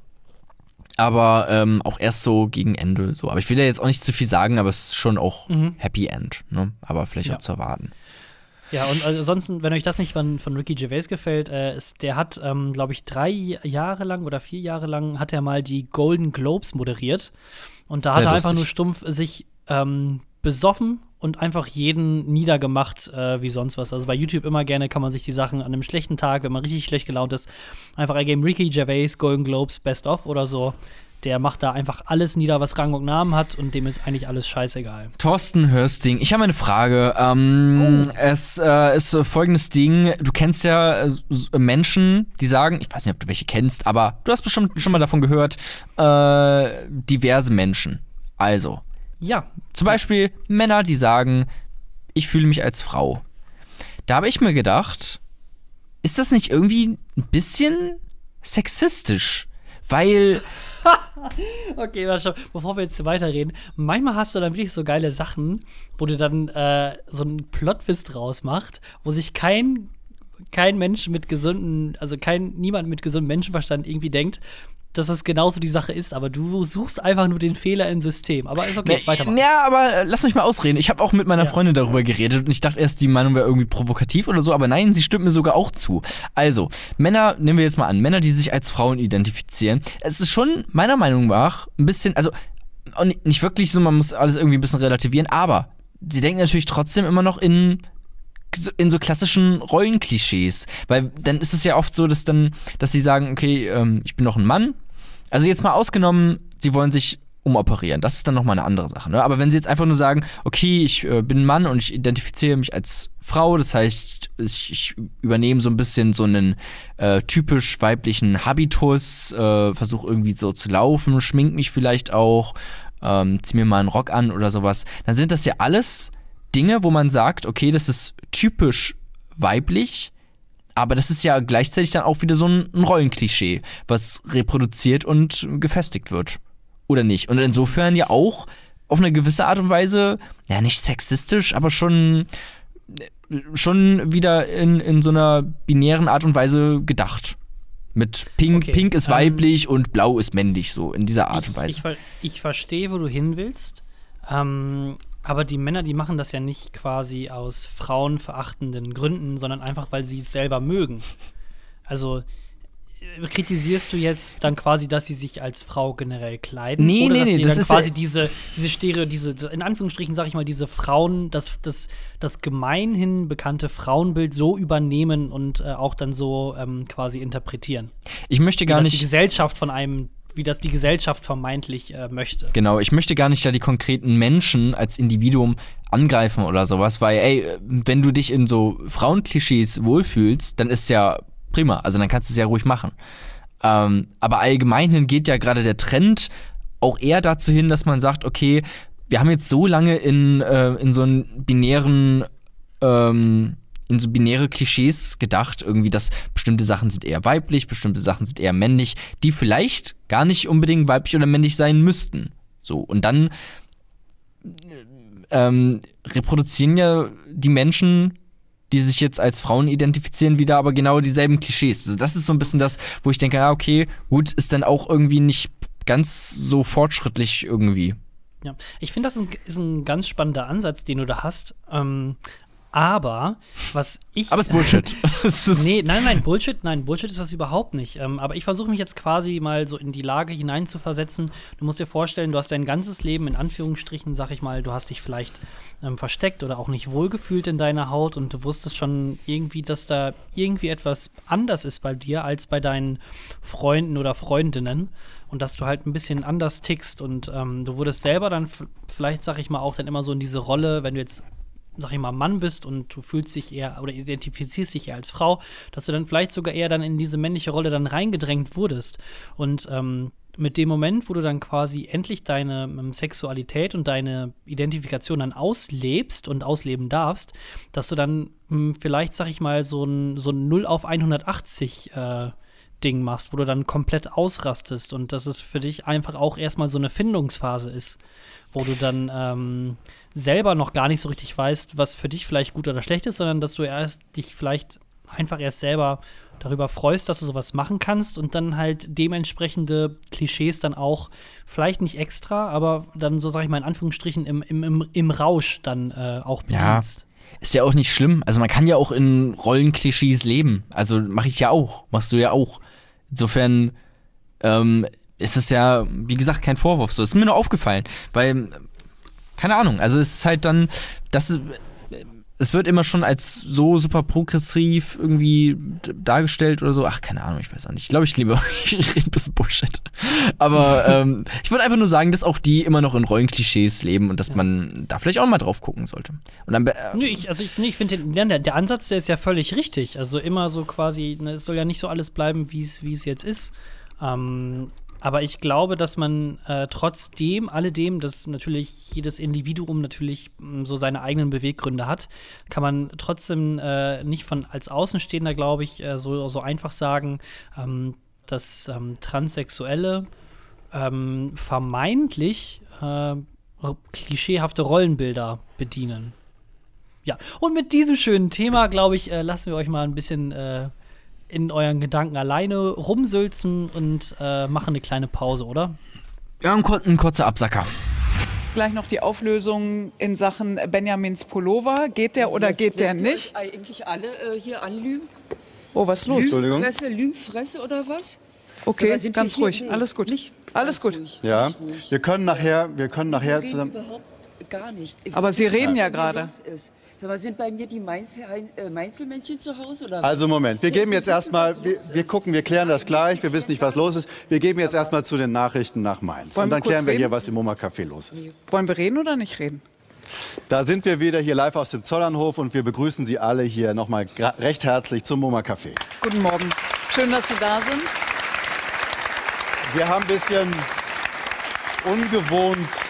Aber ähm, auch erst so gegen Ende so. Aber ich will ja jetzt auch nicht zu viel sagen, aber es ist schon auch mhm. Happy End. Ne? Aber vielleicht ja. auch zu erwarten. Ja, und ansonsten, wenn euch das nicht von, von Ricky Gervais gefällt, äh, ist, der hat, ähm, glaube ich, drei Jahre lang oder vier Jahre lang hat er mal die Golden Globes moderiert. Und da Sehr hat er lustig. einfach nur stumpf sich ähm, besoffen und einfach jeden niedergemacht äh, wie sonst was. Also bei YouTube immer gerne kann man sich die Sachen an einem schlechten Tag, wenn man richtig schlecht gelaunt ist, einfach eingeben Ricky Gervais Golden Globes Best of oder so. Der macht da einfach alles nieder, was Rang und Namen hat und dem ist eigentlich alles scheißegal. Thorsten Hörsting, ich habe eine Frage. Ähm, oh. Es äh, ist folgendes Ding: Du kennst ja äh, Menschen, die sagen, ich weiß nicht, ob du welche kennst, aber du hast bestimmt schon mal davon gehört, äh, diverse Menschen. Also, ja. Zum Beispiel Männer, die sagen, ich fühle mich als Frau. Da habe ich mir gedacht, ist das nicht irgendwie ein bisschen sexistisch? Weil. okay, warte, bevor wir jetzt weiterreden, manchmal hast du dann wirklich so geile Sachen, wo du dann äh, so einen Plotwist rausmacht, wo sich kein kein Mensch mit gesunden, also kein niemand mit gesundem Menschenverstand irgendwie denkt, dass das genauso die Sache ist, aber du suchst einfach nur den Fehler im System. Aber ist okay, ne, weitermachen. Ja, aber äh, lass mich mal ausreden. Ich habe auch mit meiner ja. Freundin darüber geredet und ich dachte erst, die Meinung wäre irgendwie provokativ oder so, aber nein, sie stimmt mir sogar auch zu. Also, Männer, nehmen wir jetzt mal an, Männer, die sich als Frauen identifizieren. Es ist schon meiner Meinung nach ein bisschen, also nicht wirklich so, man muss alles irgendwie ein bisschen relativieren, aber sie denken natürlich trotzdem immer noch in in so klassischen Rollenklischees. Weil dann ist es ja oft so, dass dann, dass sie sagen, okay, ähm, ich bin noch ein Mann. Also jetzt mal ausgenommen, sie wollen sich umoperieren. Das ist dann nochmal eine andere Sache. Ne? Aber wenn sie jetzt einfach nur sagen, okay, ich äh, bin ein Mann und ich identifiziere mich als Frau, das heißt, ich, ich übernehme so ein bisschen so einen äh, typisch weiblichen Habitus, äh, versuche irgendwie so zu laufen, schmink mich vielleicht auch, ähm, zieh mir mal einen Rock an oder sowas, dann sind das ja alles Dinge, wo man sagt, okay, das ist typisch weiblich, aber das ist ja gleichzeitig dann auch wieder so ein, Rollenklischee, was reproduziert und gefestigt wird. Oder nicht? Und insofern ja auch auf eine gewisse Art und Weise, ja, nicht sexistisch, aber schon, schon wieder in, in so einer binären Art und Weise gedacht. Mit Pink, okay, Pink ist ähm, weiblich und Blau ist männlich, so in dieser Art ich, und Weise. Ich, ich, verstehe, wo du hin willst. Ähm, aber die Männer, die machen das ja nicht quasi aus frauenverachtenden Gründen, sondern einfach, weil sie es selber mögen. Also äh, kritisierst du jetzt dann quasi, dass sie sich als Frau generell kleiden? Nee, oder nee, dass nee, das ist quasi diese, diese Stereo, diese, in Anführungsstrichen sage ich mal, diese Frauen, das, das, das gemeinhin bekannte Frauenbild so übernehmen und äh, auch dann so ähm, quasi interpretieren. Ich möchte gar nicht. die Gesellschaft von einem wie das die Gesellschaft vermeintlich äh, möchte. Genau, ich möchte gar nicht da die konkreten Menschen als Individuum angreifen oder sowas, weil, ey, wenn du dich in so Frauenklischees wohlfühlst, dann ist ja prima, also dann kannst du es ja ruhig machen. Ähm, aber allgemeinhin geht ja gerade der Trend auch eher dazu hin, dass man sagt, okay, wir haben jetzt so lange in, äh, in so einen binären ähm, in so binäre Klischees gedacht, irgendwie, dass bestimmte Sachen sind eher weiblich, bestimmte Sachen sind eher männlich, die vielleicht gar nicht unbedingt weiblich oder männlich sein müssten. So, und dann ähm, reproduzieren ja die Menschen, die sich jetzt als Frauen identifizieren, wieder aber genau dieselben Klischees. Also das ist so ein bisschen das, wo ich denke, ja, okay, gut, ist dann auch irgendwie nicht ganz so fortschrittlich irgendwie. Ja, ich finde, das ist ein, ist ein, ganz spannender Ansatz, den du da hast. Ähm, Aber was ich. Aber es ist Bullshit. nee, nein, nein, Bullshit, nein, Bullshit ist das überhaupt nicht. Ähm, aber ich versuche mich jetzt quasi mal so in die Lage hineinzuversetzen. Du musst dir vorstellen, du hast dein ganzes Leben in Anführungsstrichen, sag ich mal, du hast dich vielleicht ähm, versteckt oder auch nicht wohlgefühlt in deiner Haut und du wusstest schon irgendwie, dass da irgendwie etwas anders ist bei dir als bei deinen Freunden oder Freundinnen und dass du halt ein bisschen anders tickst und ähm, du wurdest selber dann vielleicht, sag ich mal, auch dann immer so in diese Rolle, wenn du jetzt sag ich mal, Mann bist und du fühlst dich eher oder identifizierst dich eher als Frau, dass du dann vielleicht sogar eher dann in diese männliche Rolle dann reingedrängt wurdest. Und ähm, mit dem Moment, wo du dann quasi endlich deine ähm, Sexualität und deine Identifikation dann auslebst und ausleben darfst, dass du dann ähm, vielleicht, sag ich mal, so ein, so ein 0 auf 180 äh, Ding machst, wo du dann komplett ausrastest und dass es für dich einfach auch erstmal so eine Findungsphase ist, wo du dann ähm, selber noch gar nicht so richtig weißt, was für dich vielleicht gut oder schlecht ist, sondern dass du erst dich vielleicht einfach erst selber darüber freust, dass du sowas machen kannst und dann halt dementsprechende Klischees dann auch, vielleicht nicht extra, aber dann so, sag ich mal in Anführungsstrichen, im, im, im, im Rausch dann äh, auch bedienst. Ja. Ist ja auch nicht schlimm. Also man kann ja auch in Rollenklischees leben. Also mache ich ja auch. Machst du ja auch. Insofern ähm, ist es ja, wie gesagt, kein Vorwurf. So ist mir nur aufgefallen, weil keine Ahnung. Also es ist halt dann, das ist, es wird immer schon als so super progressiv irgendwie dargestellt oder so. Ach, keine Ahnung, ich weiß auch nicht. Ich glaube, ich liebe, ich rede ein bisschen Bullshit. Aber ähm, ich wollte einfach nur sagen, dass auch die immer noch in Rollenklischees leben und dass ja. man da vielleicht auch mal drauf gucken sollte. Und dann, äh, Nö, ich, also ich, nee, ich finde, der, der Ansatz, der ist ja völlig richtig. Also immer so quasi, ne, es soll ja nicht so alles bleiben, wie es jetzt ist. Ähm, aber ich glaube, dass man äh, trotzdem, alledem, dass natürlich jedes Individuum natürlich mh, mm, so seine eigenen Beweggründe hat, kann man trotzdem äh, nicht von als Außenstehender, glaube ich, äh, so, so einfach sagen, ähm, dass ähm, Transsexuelle ähm, vermeintlich äh, klischeehafte Rollenbilder bedienen. Ja, und mit diesem schönen Thema, glaube ich, äh, lassen wir euch mal ein bisschen äh, in euren Gedanken alleine rumsülzen und äh, machen eine kleine Pause, oder? Ja, ein, ein kurzer Absacker. Gleich noch die Auflösung in Sachen Benjamins Pullover. Geht der oder geht der nicht? Eigentlich alle äh, hier anlügen. Oh, was ist los? Entschuldigung. Lügenfresse, Lügenfresse oder was? Okay, so, ganz ruhig. Alles gut. Nicht Alles gut. Ruhig, ja, wir können nachher, wir können nachher zusammen. Überhaupt gar nicht. Ich Aber Sie reden ja, ja gerade. Sag mal, sind bei mir die äh, Mainzelmännchen zu Hause? Oder also Moment, wir geben jetzt erstmal, wir, wir, gucken, wir klären das gleich, wir wissen nicht, was los ist. Wir geben jetzt erstmal zu den Nachrichten nach Mainz. Und dann klären wir hier, was im MoMA Café los ist. Wollen wir reden oder nicht reden? Da sind wir wieder hier live aus dem Zollernhof und wir begrüßen Sie alle hier nochmal recht herzlich zum MoMA Café. Guten Morgen. Schön, dass Sie da sind. Wir haben ein bisschen ungewohnt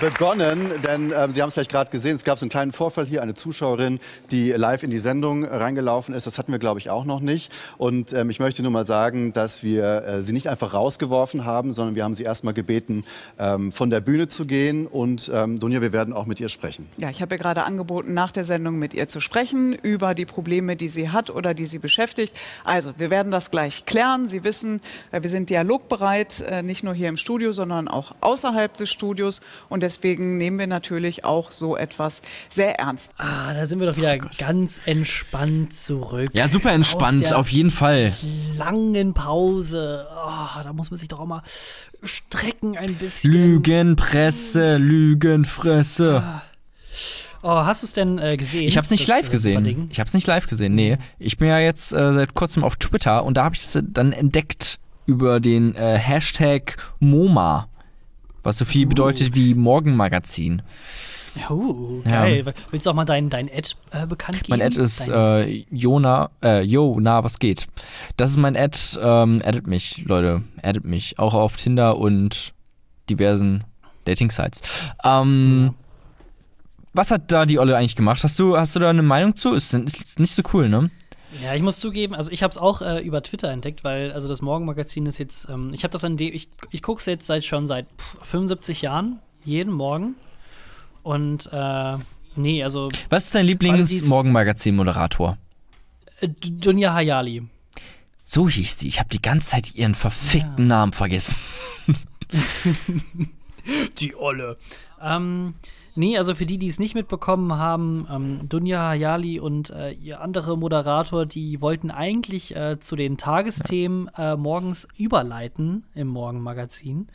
begonnen, denn äh, Sie haben es vielleicht gerade gesehen, es gab so einen kleinen Vorfall hier, eine Zuschauerin, die live in die Sendung reingelaufen ist. Das hatten wir, glaube ich, auch noch nicht. Und ähm, ich möchte nur mal sagen, dass wir äh, sie nicht einfach rausgeworfen haben, sondern wir haben sie erst mal gebeten, ähm, von der Bühne zu gehen. Und ähm, Dunja, wir werden auch mit ihr sprechen. Ja, ich habe ihr gerade angeboten, nach der Sendung mit ihr zu sprechen über die Probleme, die sie hat oder die sie beschäftigt. Also, wir werden das gleich klären. Sie wissen, äh, wir sind dialogbereit, äh, nicht nur hier im Studio, sondern auch außerhalb des Studios. Und deswegen nehmen wir natürlich auch so etwas sehr ernst. Ah, da sind wir doch wieder oh ganz entspannt zurück. Ja, super entspannt, auf jeden Fall. Langen Pause. Oh, da muss man sich doch auch mal strecken ein bisschen. Lügenpresse, Lügenfresse. Ah. Oh, hast du es denn äh, gesehen? Ich habe es nicht live äh, gesehen. Ich habe es nicht live gesehen. Nee, ich bin ja jetzt äh, seit kurzem auf Twitter und da habe ich es dann entdeckt über den äh, Hashtag MoMA was so viel uh. bedeutet wie Morgenmagazin. Uh, geil. Ja. Willst du auch mal dein, dein Ad äh, bekannt geben? Mein Ad ist äh, Jona, äh, yo, na, was geht? Das ist mein Ad, ähm, addet mich, Leute, addet mich. Auch auf Tinder und diversen Dating-Sites. Ähm, ja. Was hat da die Olle eigentlich gemacht? Hast du, hast du da eine Meinung zu? Ist, ist nicht so cool, ne? Ja, ich muss zugeben, also ich habe es auch äh, über Twitter entdeckt, weil also das Morgenmagazin ist jetzt, ähm, ich habe das an dem, ich, ich gucke es jetzt seit schon seit pff, 75 Jahren, jeden Morgen. Und äh, nee, also. Was ist dein Lieblings-Morgenmagazin-Moderator? Äh, Dunja Hayali. So hieß die. Ich habe die ganze Zeit ihren verfickten ja. Namen vergessen. Die Olle. Ähm, nee, also für die, die es nicht mitbekommen haben, ähm, Dunja Hayali und äh, ihr anderer Moderator, die wollten eigentlich äh, zu den Tagesthemen äh, morgens überleiten im Morgenmagazin.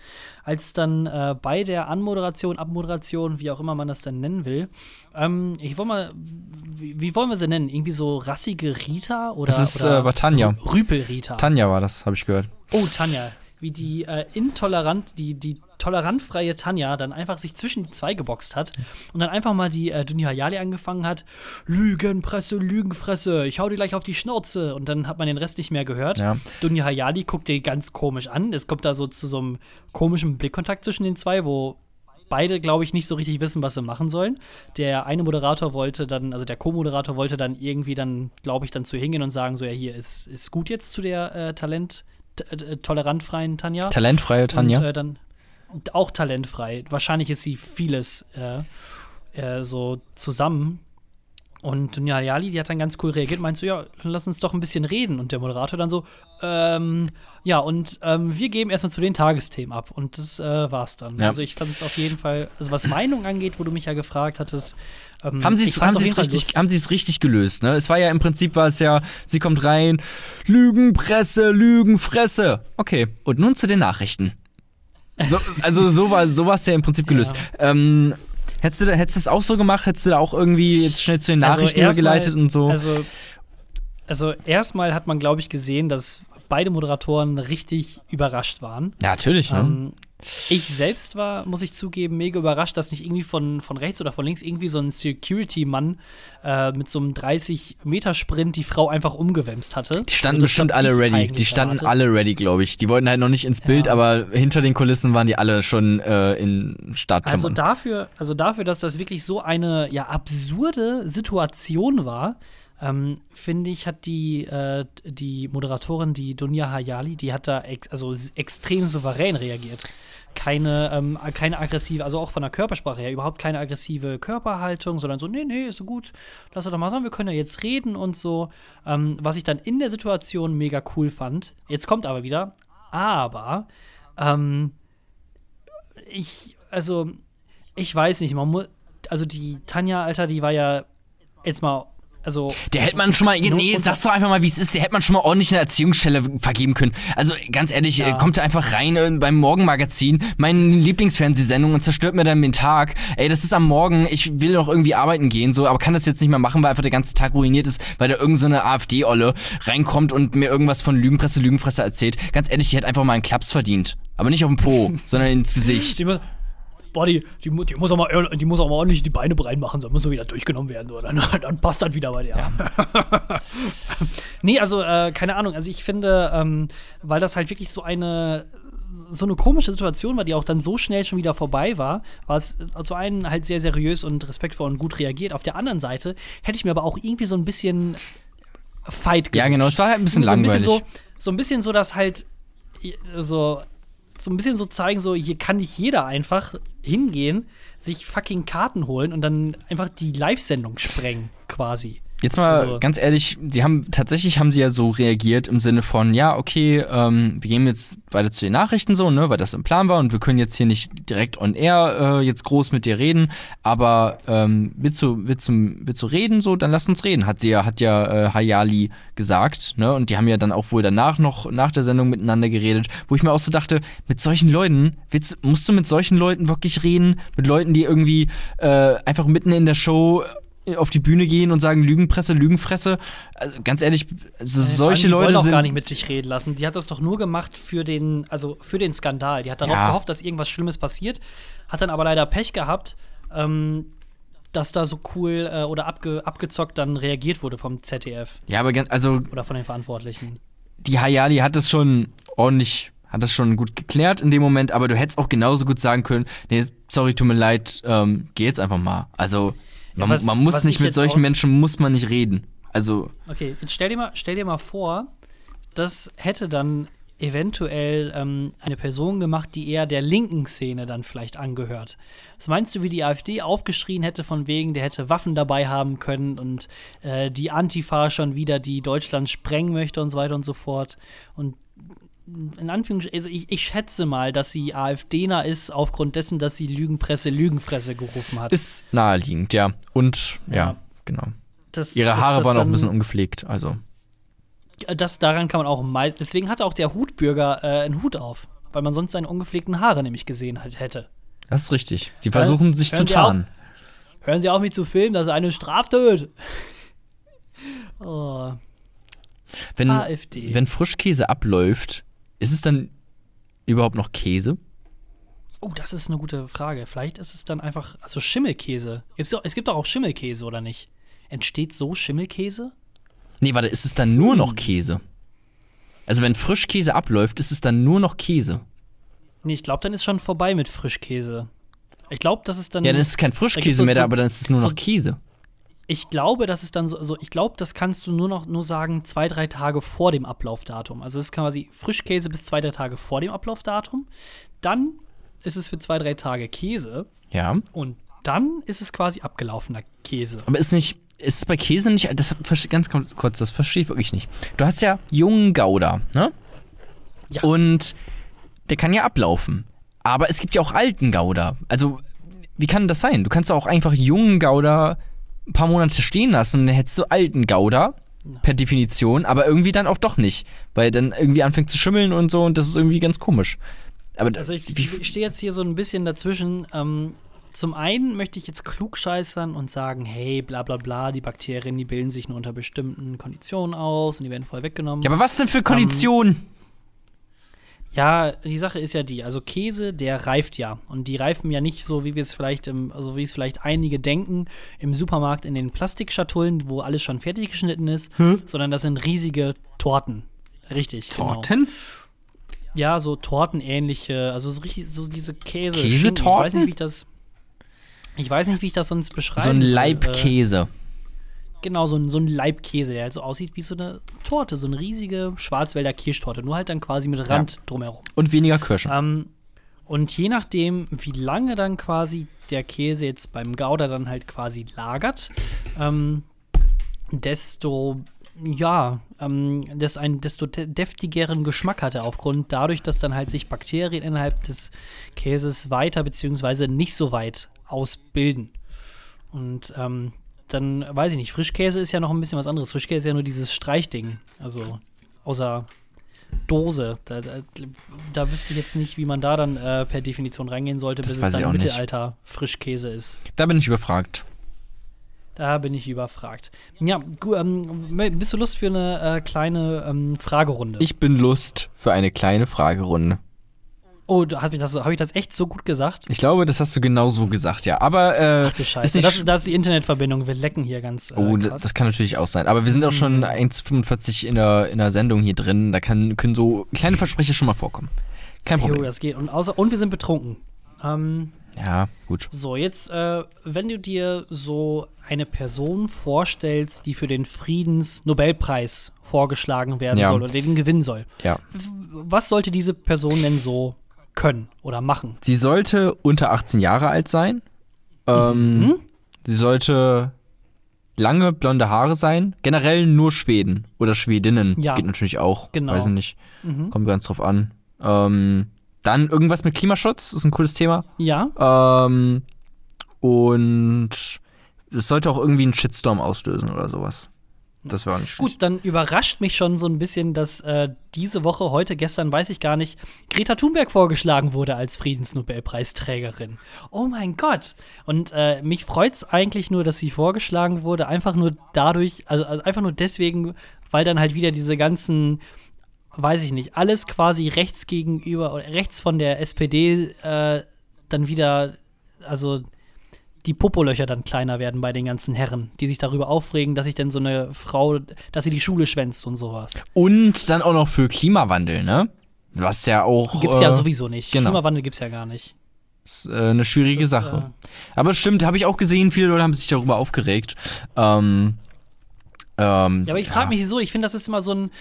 Als dann äh, bei der Anmoderation, Abmoderation, wie auch immer man das dann nennen will, ähm, ich wollte mal, wie, wie, wollen wir sie nennen? Irgendwie so rassige Rita oder? Das ist, oder äh, war Tanja. Rüpel-Rita. Tanja war das, habe ich gehört. Oh, Tanja. Wie die äh, intolerant, die, die tolerantfreie Tanja dann einfach sich zwischen die zwei geboxt hat und dann einfach mal die äh, Dunja Hayali angefangen hat. Lügenpresse, Lügenfresse, ich hau dir gleich auf die Schnauze. Und dann hat man den Rest nicht mehr gehört. Ja. Dunja Hayali guckt dir ganz komisch an. Es kommt da so zu so einem komischen Blickkontakt zwischen den zwei, wo beide, glaube ich, nicht so richtig wissen, was sie machen sollen. Der eine Moderator wollte dann, also der Co-Moderator wollte dann irgendwie dann, glaube ich, dann zu hingehen und sagen, so, ja, hier ist, ist gut jetzt zu der äh, Talent, äh, tolerantfreien Tanja. Talentfreie Tanja. Und, äh, dann auch talentfrei. Wahrscheinlich ist sie vieles äh, äh, so zusammen. Und Dunja Hayali, die hat dann ganz cool reagiert, meinst du, ja, lass uns doch ein bisschen reden. Und der Moderator dann so, ähm, ja, und ähm, wir geben erstmal zu den Tagesthemen ab. Und das äh, war's dann. Ja. Also ich fand es auf jeden Fall, also was Meinung angeht, wo du mich ja gefragt hattest, ähm, Haben sie es richtig, haben richtig gelöst, ne? Es war ja im Prinzip war es ja, sie kommt rein, Lügenpresse, Lügenfresse. Okay, und nun zu den Nachrichten. So, also so war so war's ja im Prinzip gelöst. Ähm, hättest du hättest du es auch so gemacht? Hättest du da auch irgendwie jetzt schnell zu den Nachrichten erstmal- übergeleitet und so? Also, also erstmal hat man, glaube ich, gesehen, dass beide Moderatoren richtig überrascht waren. ja, natürlich, ne? Ähm, ich selbst war, muss ich zugeben, mega überrascht, dass nicht irgendwie von, von rechts oder von links irgendwie so ein Security-Mann äh, mit so einem 30-Meter-Sprint die Frau einfach umgewämst hatte. Die standen Also bestimmt alle ready. Die standen erwartet. alle ready, glaube ich. Die wollten halt noch nicht ins Bild, Ja. aber hinter den Kulissen waren die alle schon äh, in Also Startklammern. dafür, also dafür, dass das wirklich so eine ja absurde Situation war, ähm, finde ich, hat die, äh, die Moderatorin, die Dunja Hayali, die hat da ex also extrem souverän reagiert. Keine, ähm, keine aggressive, also auch von der Körpersprache her, überhaupt keine aggressive Körperhaltung, sondern so, nee, nee, ist so gut, lass doch mal sagen, wir können ja jetzt reden und so. Ähm, was ich dann in der Situation mega cool fand. Jetzt kommt aber wieder, aber ähm, ich, also, ich weiß nicht, man muss, also die Tanja, Alter, die war ja jetzt mal, also, Der hätte man schon mal, nee, unter- sag's doch einfach mal, wie es ist, der hätte man schon mal ordentlich eine Erziehungsstelle vergeben können. Also ganz ehrlich, Ja. kommt er einfach rein äh, beim Morgenmagazin, meine Lieblingsfernsehsendung und zerstört mir dann den Tag. Ey, das ist am Morgen, ich will noch irgendwie arbeiten gehen, so, aber kann das jetzt nicht mehr machen, weil einfach der ganze Tag ruiniert ist, weil da irgendeine so eine AfD-Olle reinkommt und mir irgendwas von Lügenpresse, Lügenfresse erzählt. Ganz ehrlich, die hat einfach mal einen Klaps verdient. Aber nicht auf den Po, sondern ins Gesicht. Boah, die, die, mu- die, muss auch mal, die muss auch mal ordentlich die Beine breit machen, sonst muss sie wieder durchgenommen werden, so. dann, dann passt das wieder bei dir. nee, also, äh, keine Ahnung, also ich finde, ähm, weil das halt wirklich so eine so eine komische Situation war, die auch dann so schnell schon wieder vorbei war, war es zu einen halt sehr seriös und respektvoll und gut reagiert. Auf der anderen Seite hätte ich mir aber auch irgendwie so ein bisschen Fight Ja, genau, es war halt ein bisschen so ein bisschen langweilig. so, so ein bisschen so, dass halt so, so ein bisschen so zeigen, so hier kann nicht jeder einfach hingehen, sich fucking Karten holen und dann einfach die Live-Sendung sprengen, quasi. Jetzt mal Also- ganz ehrlich, sie haben tatsächlich haben sie ja so reagiert im Sinne von, ja, okay, ähm, wir gehen jetzt weiter zu den Nachrichten so, ne, weil das im Plan war und wir können jetzt hier nicht direkt on air äh, jetzt groß mit dir reden, aber ähm, willst du, willst du, willst du reden so, dann lass uns reden, hat sie ja, hat ja äh, Hayali gesagt, ne, und die haben ja dann auch wohl danach noch nach der Sendung miteinander geredet, wo ich mir auch so dachte, mit solchen Leuten, willst, musst du mit solchen Leuten wirklich reden, mit Leuten, die irgendwie äh, einfach mitten in der Show auf die Bühne gehen und sagen Lügenpresse, Lügenfresse. Also ganz ehrlich, also solche die wollen Leute auch sind gar nicht mit sich reden lassen. Die hat das doch nur gemacht für den, also für den Skandal. Die hat darauf Ja. gehofft, dass irgendwas Schlimmes passiert, hat dann aber leider Pech gehabt, ähm, dass da so cool äh, oder abge, abgezockt dann reagiert wurde vom ZDF Ja, aber ganz, also oder von den Verantwortlichen. die Hayali hat es schon ordentlich, hat das schon gut geklärt in dem Moment, aber du hättest auch genauso gut sagen können, nee, sorry, tut mir leid, ähm, geh jetzt einfach mal. Also man, was- man muss nicht ich mit solchen Menschen muss man nicht reden. Also Okay, jetzt stell dir mal, stell dir mal vor, das hätte dann eventuell ähm, eine Person gemacht, die eher der linken Szene dann vielleicht angehört. Was meinst du, wie die AfD aufgeschrien hätte von wegen, der hätte Waffen dabei haben können und äh, die Antifa schon wieder, die Deutschland sprengen möchte und so weiter und so fort. Und in Anführungsstrichen, also ich, ich schätze mal, dass sie AfDner ist, aufgrund dessen, dass sie Lügenpresse, Lügenfresse gerufen hat. Ist naheliegend, ja. Und ja, Ja. genau. Das- Ihre das- Haare das waren auch ein bisschen ungepflegt, also. Das, daran kann man auch meist. Deswegen hatte auch der Hutbürger äh, einen Hut auf, weil man sonst seine ungepflegten Haare nämlich gesehen hat, hätte. Das ist richtig. Sie versuchen sich zu hören auf? tarnen. Hören Sie auf, mich zu filmen, das ist eine Straftat. oh, Wenn, AfD. wenn Frischkäse abläuft, ist es dann überhaupt noch Käse? oh, das ist eine gute Frage. Vielleicht ist es dann einfach, also Schimmelkäse. Es gibt doch auch Schimmelkäse, oder nicht? Entsteht so Schimmelkäse? Nee, warte, ist es dann nur noch Käse? Also wenn Frischkäse abläuft, ist es dann nur noch Käse? Nee, ich glaube, dann ist schon vorbei mit Frischkäse. Ich glaube, das ist dann. Ja, dann ist es kein Frischkäse so- mehr, so- aber dann ist es nur noch so- Käse. Ich glaube, das ist dann so, also ich glaube, das kannst du nur noch nur sagen, zwei, drei Tage vor dem Ablaufdatum. Also es ist quasi Frischkäse bis zwei, drei Tage vor dem Ablaufdatum. Dann ist es für zwei, drei Tage Käse Ja. und dann ist es quasi abgelaufener Käse. Aber ist nicht, ist es bei Käse nicht, das ganz kurz, das verstehe ich wirklich nicht. Du hast ja jungen Gouda, ne? Ja. Und der kann ja ablaufen. Aber es gibt ja auch alten Gouda. Also, wie kann das sein? Du kannst auch einfach jungen Gouda ein paar Monate stehen lassen dann hättest du alten Gouda. Per Definition, aber irgendwie dann auch doch nicht. Weil dann irgendwie anfängt zu schimmeln und so und das ist irgendwie ganz komisch. Aber Also ich, ich stehe jetzt hier so ein bisschen dazwischen. Ähm, zum einen möchte ich jetzt klugscheißern und sagen, hey, bla bla bla, die Bakterien, die bilden sich nur unter bestimmten Konditionen aus und die werden voll weggenommen. ja, aber was denn für Konditionen? Ja, die Sache ist ja die, also Käse, der reift ja. Und die reifen ja nicht so, wie wir es vielleicht im, also wie es vielleicht einige denken, im Supermarkt in den Plastikschatullen, wo alles schon fertig geschnitten ist, sondern das sind riesige Torten. Richtig. Genau. Torten? Ja, so tortenähnliche, also so richtig, so diese Käse. Käsetorten? Ich weiß nicht, wie ich das. Ich weiß nicht, wie ich das sonst beschreibe. So ein Leib Käse. Genau, so ein, so ein Leibkäse, der halt so aussieht wie so eine Torte, so eine riesige Schwarzwälder Kirschtorte, nur halt dann quasi mit Rand drumherum. Und weniger Kirschen. Ähm, und je nachdem, wie lange dann quasi der Käse jetzt beim Gouda dann halt quasi lagert, ähm, desto ja, ähm, das einen desto de- deftigeren Geschmack hat er aufgrund dadurch, dass dann halt sich Bakterien innerhalb des Käses weiter beziehungsweise nicht so weit ausbilden. Und ähm, dann weiß ich nicht, Frischkäse ist ja noch ein bisschen was anderes. Frischkäse ist ja nur dieses Streichding, also außer Dose. Da, da, da wüsste ich jetzt nicht, wie man da dann äh, per Definition reingehen sollte, Das bis es dann auch nicht. Mittelalter Frischkäse ist. Da bin ich überfragt. Da bin ich überfragt. Ja, ähm, bist du Lust für eine äh, kleine ähm, Fragerunde? Ich bin Lust für eine kleine Fragerunde. Oh, habe ich, das- hab ich das echt so gut gesagt? Ich glaube, das hast du genau so gesagt, ja. Aber äh, Ach du ist Scheiße. nicht Das, das ist die Internetverbindung. Wir lecken hier ganz. Äh, Oh, krass. das, kann natürlich auch sein. Aber wir sind auch schon 1,45 in der, in der Sendung hier drin. Da kann, können so kleine Versprecher schon mal vorkommen. Kein Jo, Problem. das geht. Und, außer, und wir sind betrunken. Ähm, Ja, gut. so, jetzt, äh, wenn du dir so eine Person vorstellst, die für den Friedensnobelpreis vorgeschlagen werden Ja. soll oder den gewinnen soll, Ja. was sollte diese Person denn so können oder machen? Sie sollte unter 18 Jahre alt sein. Ähm, Mhm. Sie sollte lange blonde Haare sein. Generell nur Schweden oder Schwedinnen. Ja. Geht natürlich auch. Genau. Weiß ich nicht. Mhm. Kommt ganz drauf an. Ähm, dann irgendwas mit Klimaschutz. Ist ein cooles Thema. Ja, Ähm, und es sollte auch irgendwie einen Shitstorm auslösen oder sowas. Das auch nicht gut, dann überrascht mich schon so ein bisschen, dass äh, diese Woche, heute, gestern, weiß ich gar nicht, Greta Thunberg vorgeschlagen wurde als Friedensnobelpreisträgerin. Oh mein Gott. Und äh, mich freut es eigentlich nur, dass sie vorgeschlagen wurde, einfach nur dadurch, also, also einfach nur deswegen, weil dann halt wieder diese ganzen weiß ich nicht, alles quasi rechts gegenüber oder rechts von der SPD äh, dann wieder, also die Popolöcher dann kleiner werden bei den ganzen Herren, die sich darüber aufregen, dass sich denn so eine Frau, dass sie die Schule schwänzt und sowas. Und dann auch noch für Klimawandel, ne? Was ja auch. Gibt's äh, ja sowieso nicht. genau. Klimawandel gibt's ja gar nicht. Ist äh, eine schwierige Das, Sache. Aber stimmt, habe ich auch gesehen, viele Leute haben sich darüber aufgeregt. Ähm, ähm, Ja, aber ich frage mich so, ich finde, das ist immer so ein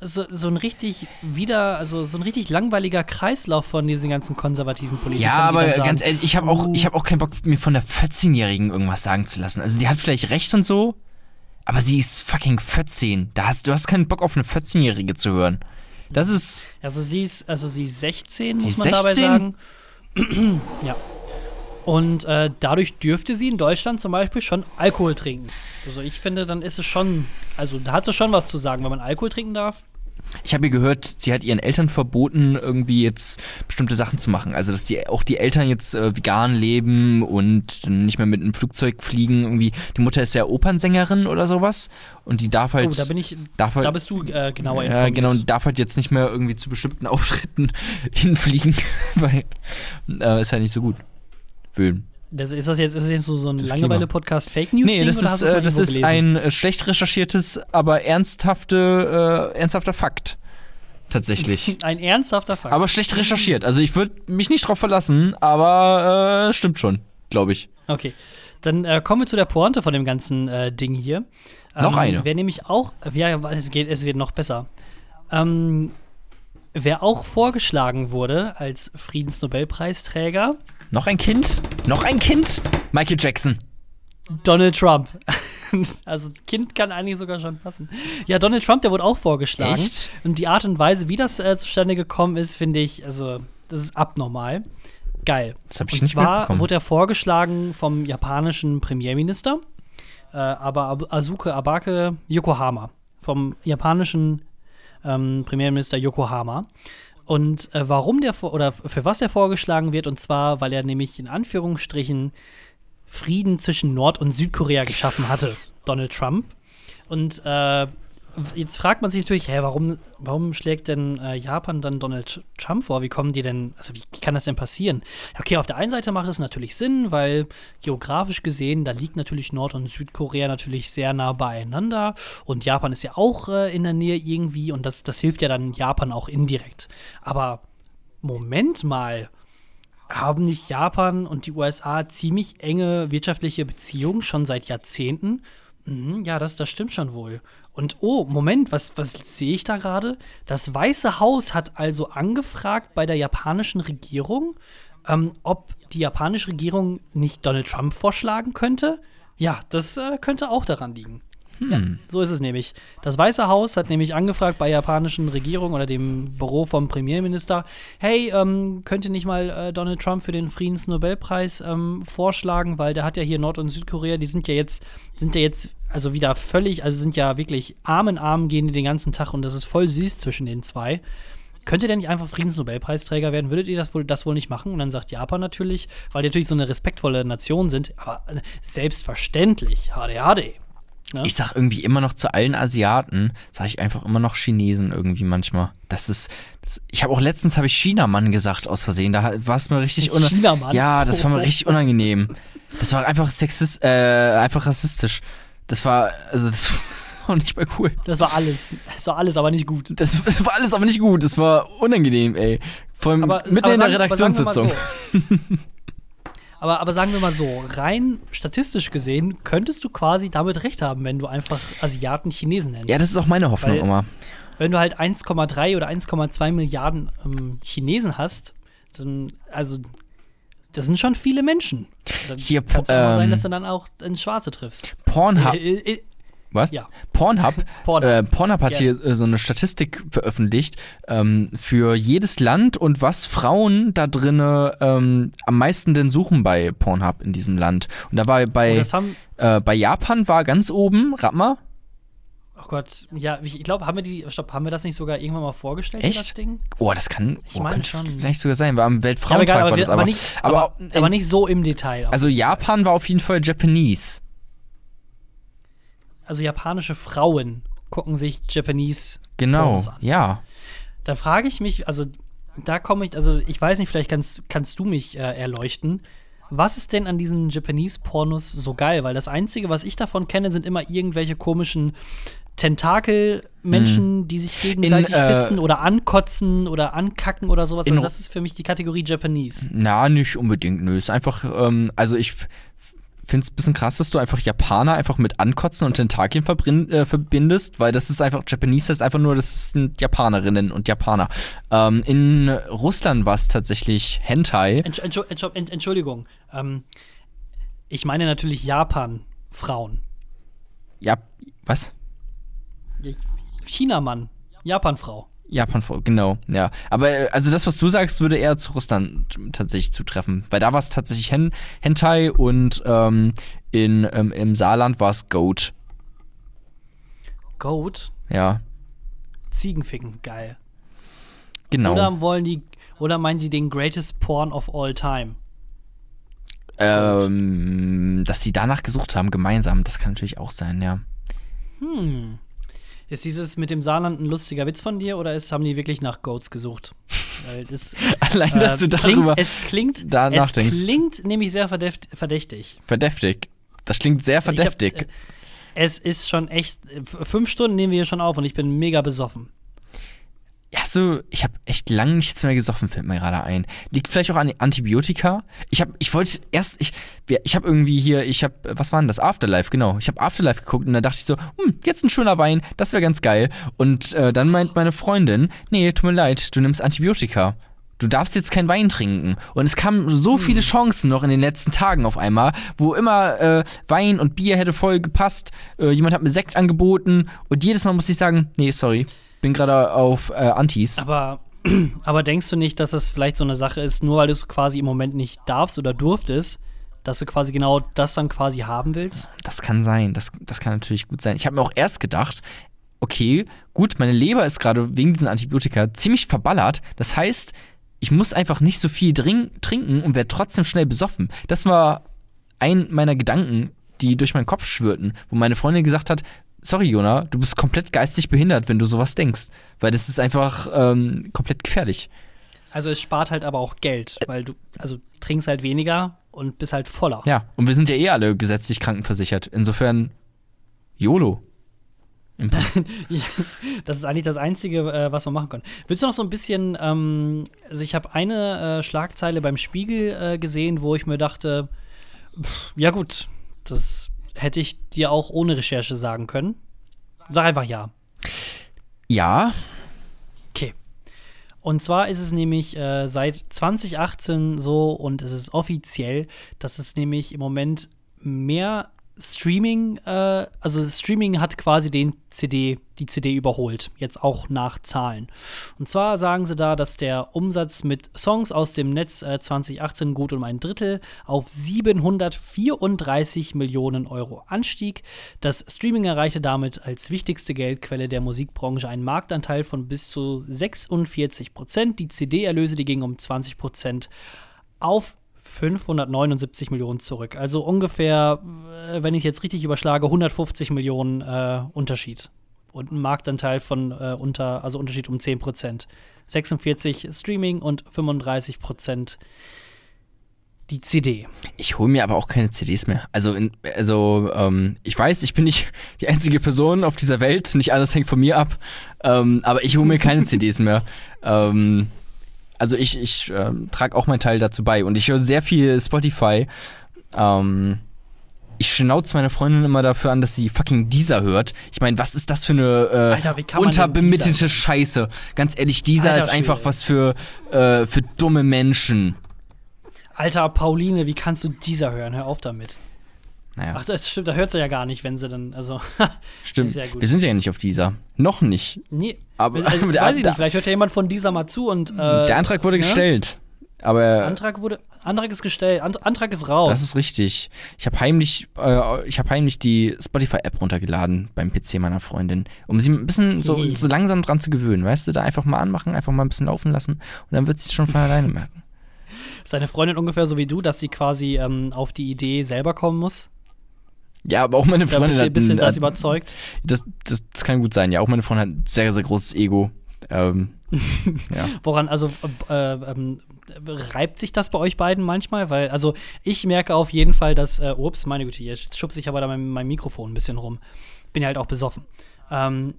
so, so ein richtig wieder, also so ein richtig langweiliger Kreislauf von diesen ganzen konservativen Politikern. Ja, aber sagen, ganz ehrlich, ich habe auch, ich hab auch keinen Bock, mir von der 14-Jährigen irgendwas sagen zu lassen. Also die hat vielleicht recht und so, aber sie ist fucking 14. Da hast, du hast keinen Bock auf eine 14-Jährige zu hören. Das ist. Also sie ist, also sie ist 16, Sie muss man dabei 16? sagen. ja. Und äh, dadurch dürfte sie in Deutschland zum Beispiel schon Alkohol trinken. Also ich finde, dann ist es schon, also da hat sie schon was zu sagen, wenn man Alkohol trinken darf. Ich habe gehört, sie hat ihren Eltern verboten, irgendwie jetzt bestimmte Sachen zu machen. Also, dass die, auch die Eltern jetzt äh, vegan leben und nicht mehr mit einem Flugzeug fliegen. Irgendwie, die Mutter ist ja Opernsängerin oder sowas. Und die darf halt. oh, da bin ich, darf halt, da bist du äh, genauer informiert. genau, und darf halt jetzt nicht mehr irgendwie zu bestimmten Auftritten hinfliegen, weil äh, ist halt nicht so gut. Für, Das, ist das jetzt, ist das jetzt so, so ein Das Langeweile-Podcast Fake News? nee, das ist, äh, das ist ein äh, schlecht recherchiertes, aber ernsthafte, äh, ernsthafter Fakt. Tatsächlich. ein ernsthafter Fakt. aber schlecht recherchiert. Also ich würde mich nicht drauf verlassen, aber äh, stimmt schon, glaube ich. Okay. Dann äh, kommen wir zu der Pointe von dem ganzen Ding hier. Noch eine. Wer nämlich auch, ja, es geht, es wird noch besser. Ähm, wer auch vorgeschlagen wurde als Friedensnobelpreisträger, Noch ein Kind? Noch ein Kind? Michael Jackson. Donald Trump. also Kind kann eigentlich sogar schon passen. Ja, Donald Trump, der wurde auch vorgeschlagen. Echt? Und die Art und Weise, wie das äh, zustande gekommen ist, finde ich, also das ist abnormal. Geil. Das hab ich und nicht zwar wurde er vorgeschlagen vom japanischen Premierminister, äh, aber Ab Azuke Abake Yokohama, vom japanischen ähm, Premierminister Yokohama. Und äh, warum der oder für was der vorgeschlagen wird, und zwar, weil er nämlich in Anführungsstrichen Frieden zwischen Nord- und Südkorea geschaffen hatte, Donald Trump. Und äh, jetzt fragt man sich natürlich, hä, warum, warum schlägt denn äh, Japan dann Donald Trump vor? Wie kommen die denn, also wie, wie kann das denn passieren? Okay, auf der einen Seite macht es natürlich Sinn, weil geografisch gesehen, da liegt natürlich Nord- und Südkorea natürlich sehr nah beieinander und Japan ist ja auch äh, in der Nähe irgendwie und das, das hilft ja dann Japan auch indirekt. Aber Moment mal, haben nicht Japan und die USA ziemlich enge wirtschaftliche Beziehungen schon seit Jahrzehnten? Mhm, ja, das, das stimmt schon wohl. Und oh, Moment, was, was sehe ich da gerade? Das Weiße Haus hat also angefragt bei der japanischen Regierung, ähm, ob die japanische Regierung nicht Donald Trump vorschlagen könnte. Ja, das äh, könnte auch daran liegen. Ja, so ist es nämlich. Das Weiße Haus hat nämlich angefragt bei der japanischen Regierung oder dem Büro vom Premierminister, hey, ähm, könnt ihr nicht mal äh, Donald Trump für den Friedensnobelpreis ähm, vorschlagen, weil der hat ja hier Nord- und Südkorea, die sind ja jetzt, sind ja jetzt also wieder völlig, also sind ja wirklich Arm in Arm gehen die den ganzen Tag und das ist voll süß zwischen den zwei. Könnt ihr denn nicht einfach Friedensnobelpreisträger werden? Würdet ihr das wohl, das wohl nicht machen? Und dann sagt Japan natürlich, weil die natürlich so eine respektvolle Nation sind, aber selbstverständlich, HDHD. Ne? Ich sag irgendwie immer noch zu allen Asiaten, sage ich einfach immer noch Chinesen irgendwie manchmal. Das ist, das, ich habe auch letztens habe ich Chinamann gesagt aus Versehen. Da war es mir richtig unangenehm. Ja, das war mir richtig unangenehm. Das war einfach sexist, äh, einfach rassistisch. Das war, also das war nicht mal cool. Das war alles. Das war alles, aber nicht gut. Das, das war alles aber nicht gut. Das war unangenehm, ey. Vor allem Aber, mitten aber in der sagen- mal Redaktionssitzung. aber, aber sagen wir mal so, rein statistisch gesehen könntest du quasi damit recht haben, wenn du einfach Asiaten Chinesen nennst. Ja, das ist auch meine Hoffnung Weil- immer. wenn du halt 1,3 oder 1,2 Milliarden ähm, Chinesen hast, dann, also, das sind schon viele Menschen. Dann Hier, kann es auch mal sein, ähm, dass du dann auch ins Schwarze triffst. Pornhub. Äh, äh, äh, Was? ja. Pornhub, Pornhub. Äh, Pornhub hat Gerne. hier äh, so eine Statistik veröffentlicht ähm, für jedes Land und was Frauen da drinne ähm, am meisten denn suchen bei Pornhub in diesem Land. Und da war Oh, bei, haben, äh, bei Japan war ganz oben, rat mal, oh Gott, ja, ich glaube, haben wir die, stopp, haben wir das nicht sogar irgendwann mal vorgestellt, hier, das echt? Ding? Oh, das kann, Ich oh, meine könnte schon. vielleicht sogar sein, war am Ja, Weltfrauentag egal, aber, war wir, das aber, aber. nicht, aber, aber, aber nicht so im Detail. also Japan war auf jeden Fall Japanese. also japanische Frauen gucken sich Japanese Genau, Pornos an. ja. Da frage ich mich, also da komme ich, also ich weiß nicht, vielleicht kannst, kannst du mich äh, erleuchten. Was ist denn an diesen Japanese-Pornos so geil? Weil das Einzige, was ich davon kenne, sind immer irgendwelche komischen Tentakel-Menschen, die sich gegenseitig äh, fisten oder ankotzen oder ankacken oder sowas. in Also das ist für mich die Kategorie Japanese. Na, nicht unbedingt, nö. Ist einfach, ähm, also ich finde es ein bisschen krass, dass du einfach Japaner einfach mit Ankotzen und Tentakeln äh, verbindest, weil das ist einfach, Japanese heißt einfach nur, das sind Japanerinnen und Japaner. Ähm, in Russland war es tatsächlich Hentai. Entsch Entsch Entsch Entschuldigung. Ähm, ich meine natürlich Japan-Frauen. Ja, was? Chinamann, Japan-Frau. Japan vor, genau, ja. Aber äh, also das, was du sagst, würde eher zu Russland tatsächlich zutreffen. Weil da war es tatsächlich Hen Hentai und ähm, in, ähm, im Saarland war es Goat. Goat, Ja, Ziegenficken, geil. genau. Oder wollen die, oder meinen die den greatest porn of all time? ähm, dass sie danach gesucht haben, gemeinsam, das kann natürlich auch sein, ja. Hm. Ist dieses mit dem Saarland ein lustiger Witz von dir oder ist, haben die wirklich nach Goats gesucht? Das, Allein, dass äh, du klingt, darüber es klingt, da es klingt nämlich sehr verdächtig. verdächtig. Das klingt sehr Ich hab, verdächtig. äh, es ist schon echt, fünf Stunden nehmen wir hier schon auf und ich bin mega besoffen. Ja, so, ich habe echt lange nichts mehr gesoffen, fällt mir gerade ein. Liegt vielleicht auch an Antibiotika. Ich habe, ich wollte erst, ich, ich habe irgendwie hier, ich habe, was war denn das? Afterlife, genau. Ich habe Afterlife geguckt und da dachte ich so, hm, jetzt ein schöner Wein, das wäre ganz geil. Und äh, dann meint meine Freundin, nee, tut mir leid, du nimmst Antibiotika. Du darfst jetzt keinen Wein trinken. Und es kamen so viele Chancen noch in den letzten Tagen auf einmal, wo immer äh, Wein und Bier hätte voll gepasst. Äh, jemand hat mir Sekt angeboten und jedes Mal musste ich sagen, nee, sorry, bin gerade auf äh, Antis. Aber, aber denkst du nicht, dass das vielleicht so eine Sache ist, nur weil du es quasi im Moment nicht darfst oder durftest, dass du quasi genau das dann quasi haben willst? Das kann sein, das, das kann natürlich gut sein. Ich habe mir auch erst gedacht, okay, gut, meine Leber ist gerade wegen diesen Antibiotika ziemlich verballert. Das heißt, ich muss einfach nicht so viel trinken und werde trotzdem schnell besoffen. Das war ein meiner Gedanken, die durch meinen Kopf schwirrten, wo meine Freundin gesagt hat, sorry Jona, du bist komplett geistig behindert, wenn du sowas denkst. Weil das ist einfach ähm, komplett gefährlich. Also es spart halt aber auch Geld, weil du, also trinkst halt weniger und bist halt voller. Ja, und wir sind ja eh alle gesetzlich krankenversichert. Insofern, YOLO. Das ist eigentlich das Einzige, äh, was wir machen können. Willst du noch so ein bisschen, ähm, also ich habe eine äh, Schlagzeile beim Spiegel äh, gesehen, wo ich mir dachte, pff, ja gut, das hätte ich dir auch ohne Recherche sagen können. Sag einfach ja. Ja, Okay. Und zwar ist es nämlich äh, seit 2018 so und es ist offiziell, dass es nämlich im Moment mehr Streaming, äh, also Streaming hat quasi den CD, die CD überholt, jetzt auch nach Zahlen. Und zwar sagen sie da, dass der Umsatz mit Songs aus dem Netz äh, 2018 gut um ein Drittel auf 734 Millionen Euro anstieg. Das Streaming erreichte damit als wichtigste Geldquelle der Musikbranche einen Marktanteil von bis zu 46 Prozent. Die CD-Erlöse, die gingen um 20 Prozent auf 579 Millionen zurück. Also ungefähr, äh, wenn ich jetzt richtig überschlage, 150 Millionen äh, Unterschied. Und ein Marktanteil von äh, unter, also Unterschied um 10 Prozent. 46 Streaming und 35 Prozent die CD. Ich hole mir aber auch keine CDs mehr. Also, in, also ähm, ich weiß, ich bin nicht die einzige Person auf dieser Welt. Nicht alles hängt von mir ab. Ähm, aber ich hole mir keine CDs mehr. Ähm, also ich, ich ähm, trage auch meinen Teil dazu bei. Und ich höre sehr viel Spotify. Ähm, ich schnauze meine Freundin immer dafür an, dass sie fucking Deezer hört. Ich meine, was ist das für eine äh, unterbemittelte? Scheiße? Ganz ehrlich, Alter ist einfach was für, äh, für dumme Menschen. Alter, Pauline, wie kannst du dieser hören? Hör auf damit. Naja. Ach, das stimmt, da hört sie ja gar nicht, wenn sie dann, also, Stimmt. Ja gut. Wir sind ja nicht auf dieser. Noch nicht. nee. Aber- also, weiß ich nicht, vielleicht hört ja jemand von dieser mal zu und, äh, Der Antrag wurde ne? gestellt. Aber Antrag wurde, Antrag ist gestellt, Ant Antrag ist raus. das ist richtig. Ich habe heimlich, äh, ich habe heimlich die Spotify-App runtergeladen beim PC meiner Freundin, um sie ein bisschen so, so langsam dran zu gewöhnen. Weißt du, da einfach mal anmachen, einfach mal ein bisschen laufen lassen und dann wird sie es schon von alleine merken. Ist deine Freundin ungefähr so wie du, dass sie quasi ähm, auf die Idee selber kommen muss? Ja, aber auch meine Da Freundin hat bist du ein- das hat- überzeugt? das, das, das kann gut sein. Ja, auch meine Freundin hat ein sehr, sehr großes Ego. Ähm, ja. Woran, also äh, ähm, reibt sich das bei euch beiden manchmal? Weil, also ich merke auf jeden Fall, dass, äh, ups, meine Güte, jetzt schubse ich aber da mein, mein Mikrofon ein bisschen rum. Bin ja halt auch besoffen. Ähm,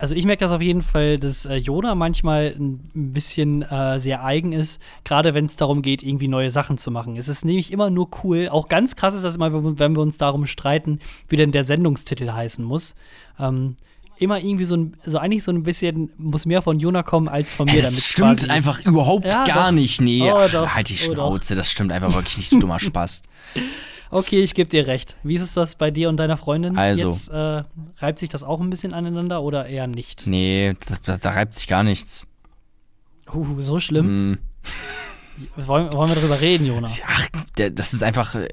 also ich merke das auf jeden Fall, dass äh, Yoda manchmal ein bisschen äh, sehr eigen ist, gerade wenn es darum geht, irgendwie neue Sachen zu machen. Es ist nämlich immer nur cool. Auch ganz krass ist das immer, wenn wir- uns darum streiten, wie denn der Sendungstitel heißen muss. Ähm, immer irgendwie so ein, so eigentlich so ein bisschen, muss mehr von Jona kommen als von mir. Das damit stimmt quasi- einfach überhaupt Ja, gar doch. nicht. Nee, Oh, ach, halt die Oh. Schnauze. das stimmt einfach wirklich nicht, du dummer Spaß. Okay, ich gebe dir recht. Wie ist es das bei dir und deiner Freundin? Also. Jetzt äh, reibt sich das auch ein bisschen aneinander oder eher nicht? Nee, da, da, reibt sich gar nichts. Uh, so schlimm. Hm. Wollen, wollen wir darüber reden, Jonas? Ach, das ist einfach. äh,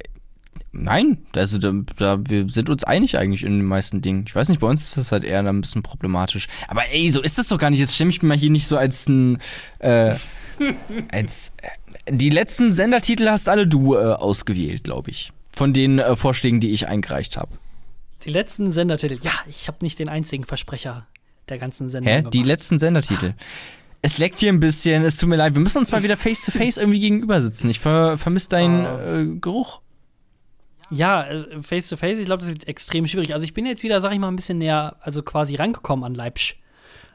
Nein, also da, da, wir sind uns einig eigentlich in den meisten Dingen. Ich weiß nicht, bei uns ist das halt eher ein bisschen problematisch. Aber ey, so ist das doch gar nicht. Jetzt stimme ich mal hier nicht so als ein. Äh, als. Äh, die letzten Sendertitel hast alle du äh, ausgewählt, glaube ich. Von den äh, Vorschlägen, die ich eingereicht habe. Die letzten Sendertitel. Ja, ich habe nicht den einzigen Versprecher der ganzen Sendung Hä? gemacht. Die letzten Sendertitel. Es leckt hier ein bisschen, es tut mir leid. Wir müssen uns mal wieder face to face irgendwie gegenüber sitzen. Ich ver vermisse deinen äh, Geruch. Ja, face to face, ich glaube, das wird extrem schwierig. Also ich bin jetzt wieder, sag ich mal, ein bisschen näher, also quasi rangekommen an Leipzig.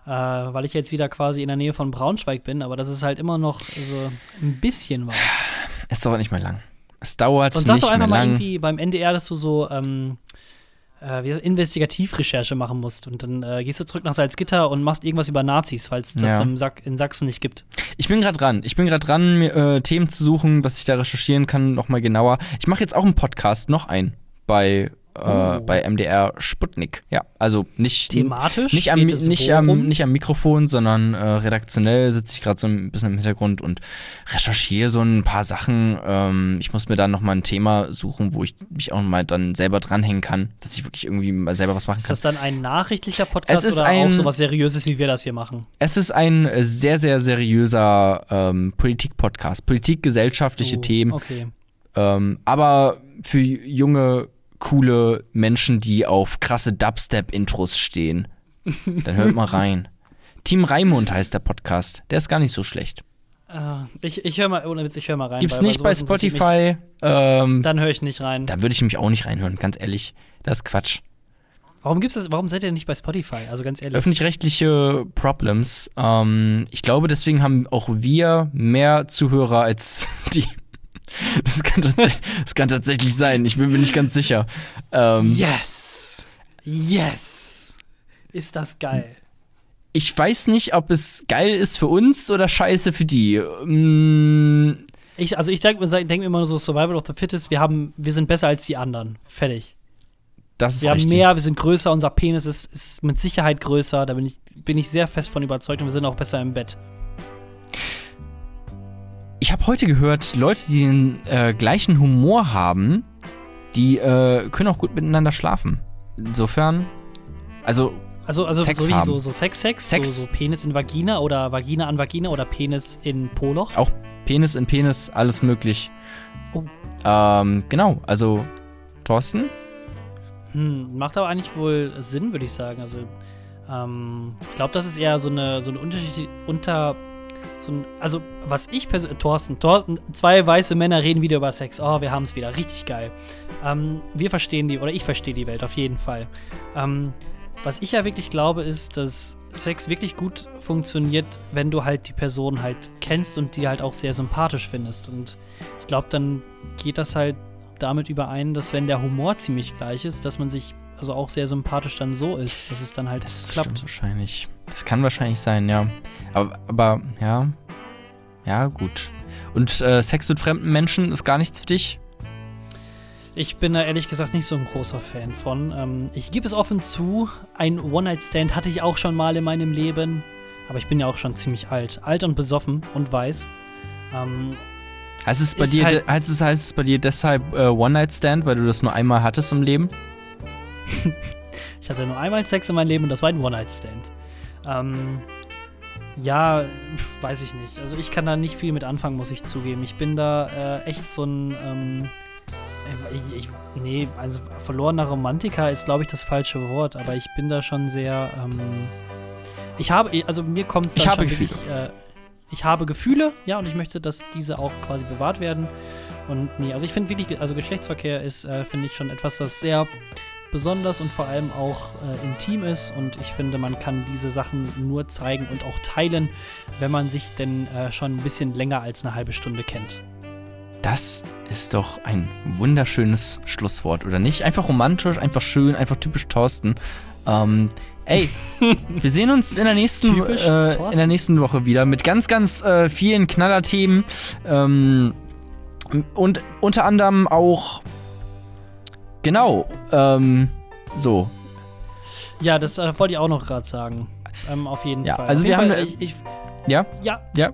Äh, weil ich jetzt wieder quasi in der Nähe von Braunschweig bin, aber das ist halt immer noch so ein bisschen weit. Es dauert nicht mehr lang. Es dauert Und sag nicht doch einfach mehr mal lang. irgendwie beim NDR, dass du so ähm, äh, Investigativrecherche machen musst. Und dann äh, gehst du zurück nach Salzgitter und machst irgendwas über Nazis, weil es das Ja. Sack, in Sachsen nicht gibt. Ich bin gerade dran. Ich bin gerade dran, mir, äh, Themen zu suchen, was ich da recherchieren kann, nochmal genauer. Ich mache jetzt auch einen Podcast, noch einen, bei, äh, Oh. bei MDR Sputnik. Ja, also nicht, Thematisch nicht, am, nicht, am, nicht am Mikrofon, sondern äh, redaktionell sitze ich gerade so ein bisschen im Hintergrund und recherchiere so ein paar Sachen. Ähm, ich muss mir dann nochmal ein Thema suchen, wo ich mich auch mal dann selber dranhängen kann, dass ich wirklich irgendwie mal selber was machen Ist kann. das dann ein nachrichtlicher Podcast Es ist oder ein- auch sowas Seriöses, wie wir das hier machen? Es ist ein sehr, sehr seriöser ähm, Politik-Podcast. Politik-gesellschaftliche Oh, Themen. Okay. Ähm, aber für junge, coole Menschen, die auf krasse Dubstep-Intros stehen, dann hört mal rein. Team Raimund heißt der Podcast. Der ist gar nicht so schlecht. Äh, ich ich höre mal, ohne Witz, ich höre mal rein. Gibt's nicht bei Spotify. Ähm. Dann höre ich nicht rein. da würde ich mich auch nicht reinhören, ganz ehrlich. Das ist Quatsch. Warum gibt's das? Warum seid ihr nicht bei Spotify? Also ganz ehrlich. Öffentlich-rechtliche Problems. Ähm, ich glaube, deswegen haben auch wir mehr Zuhörer als die. Das kann, tatsächlich, das kann tatsächlich sein. Ich bin mir nicht ganz sicher. Ähm, Yes! Yes! Ist das geil. Ich weiß nicht, ob es geil ist für uns oder scheiße für die. Mm, Ich, also ich denke denk mir immer so Survival of the Fittest, wir haben, wir sind besser als die anderen. Fertig. das ist Wir haben richtig. mehr, wir sind größer, unser Penis ist, ist mit Sicherheit größer, da bin ich, bin ich sehr fest von überzeugt und wir sind auch besser im Bett. Ich habe heute gehört, Leute, die den äh, gleichen Humor haben, die äh, können auch gut miteinander schlafen. Insofern, also Also, also Sex so, wie haben. so, so Sex-Sex, Sex. So, so Penis in Vagina oder Vagina an Vagina oder Penis in Poloch. auch Penis in Penis, alles möglich. Oh. Ähm, genau, also Thorsten? Hm, macht aber eigentlich wohl Sinn, würde ich sagen. Also, ähm, ich glaube, das ist eher so eine, so eine Unterschied unter. So ein, also, was ich persönlich. Thorsten, Thorsten, zwei weiße Männer reden wieder über Sex. Oh, wir haben es wieder. Richtig geil. Ähm, wir verstehen die, oder ich verstehe die Welt auf jeden Fall. Ähm, was ich ja wirklich glaube, ist, dass Sex wirklich gut funktioniert, wenn du halt die Person halt kennst und die halt auch sehr sympathisch findest. Und ich glaube, dann geht das halt damit überein, dass wenn der Humor ziemlich gleich ist, dass man sich also auch sehr sympathisch dann so ist, dass es dann halt Das klappt. wahrscheinlich. Das kann wahrscheinlich sein, ja. Aber, aber ja. Ja, gut. Und äh, Sex mit fremden Menschen ist gar nichts für dich? Ich bin da ehrlich gesagt nicht so ein großer Fan von. Ähm, ich gebe es offen zu, ein One-Night-Stand hatte ich auch schon mal in meinem Leben. Aber ich bin ja auch schon ziemlich alt. Alt und besoffen und weiß. Ähm, Heißt es bei dir, halt- heißt es, heißt es bei dir deshalb äh, One-Night-Stand, weil du das nur einmal hattest im Leben? Ich hatte nur einmal Sex in meinem Leben und das war ein One-Night-Stand. Ähm, ja, weiß ich nicht. Also ich kann da nicht viel mit anfangen, muss ich zugeben. Ich bin da äh, echt so ein, ähm, äh, ich, ich, nee, also verlorener Romantiker ist, glaube ich, das falsche Wort, aber ich bin da schon sehr, ähm, ich habe, also mir kommt es Ich habe wirklich, äh, ich habe Gefühle, ja, und ich möchte, dass diese auch quasi bewahrt werden. Und nee, also ich finde wirklich, also Geschlechtsverkehr ist, äh, finde ich schon etwas, das sehr besonders und vor allem auch äh, intim ist. Und ich finde, man kann diese Sachen nur zeigen und auch teilen, wenn man sich denn äh, schon ein bisschen länger als eine halbe Stunde kennt. Das ist doch ein wunderschönes Schlusswort, oder nicht? Einfach romantisch, einfach schön, einfach typisch Thorsten. Ähm, ey, wir sehen uns in der nächsten, Typisch äh, in der nächsten Woche wieder mit ganz, ganz äh, vielen Knallerthemen. Ähm, und unter anderem auch genau. Ähm, so. Ja, das äh, wollte ich auch noch gerade sagen. Ähm, auf jeden Ja, Fall. also auf wir haben Fall, eine- ich, ich, Ja, ja, ja.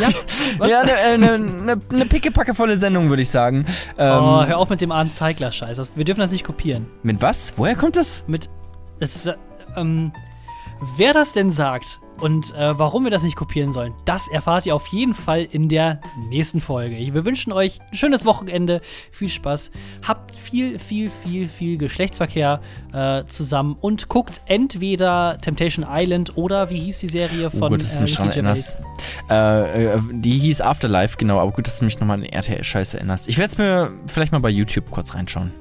ja, was? Ja, eine ne, ne, pickepackevolle Sendung, würde ich sagen. Ähm, oh, hör auf mit dem Arndt Zeigler-Scheiß. Wir dürfen das nicht kopieren. mit was? Woher kommt das? Mit, es, äh, ähm, wer das denn sagt und äh, warum wir das nicht kopieren sollen, das erfahrt ihr auf jeden Fall in der nächsten Folge. Wir wünschen euch ein schönes Wochenende, viel Spaß, habt viel, viel, viel, viel Geschlechtsverkehr äh, zusammen und guckt entweder Temptation Island oder wie hieß die Serie Oh, von gut, dass du mich äh, Ricky Gervais? erinnerst. Äh, äh, die hieß Afterlife, genau, aber gut, dass du mich nochmal an RTL-Scheiße erinnerst. Ich werde es mir vielleicht mal bei YouTube kurz reinschauen.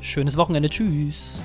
Schönes Wochenende, tschüss.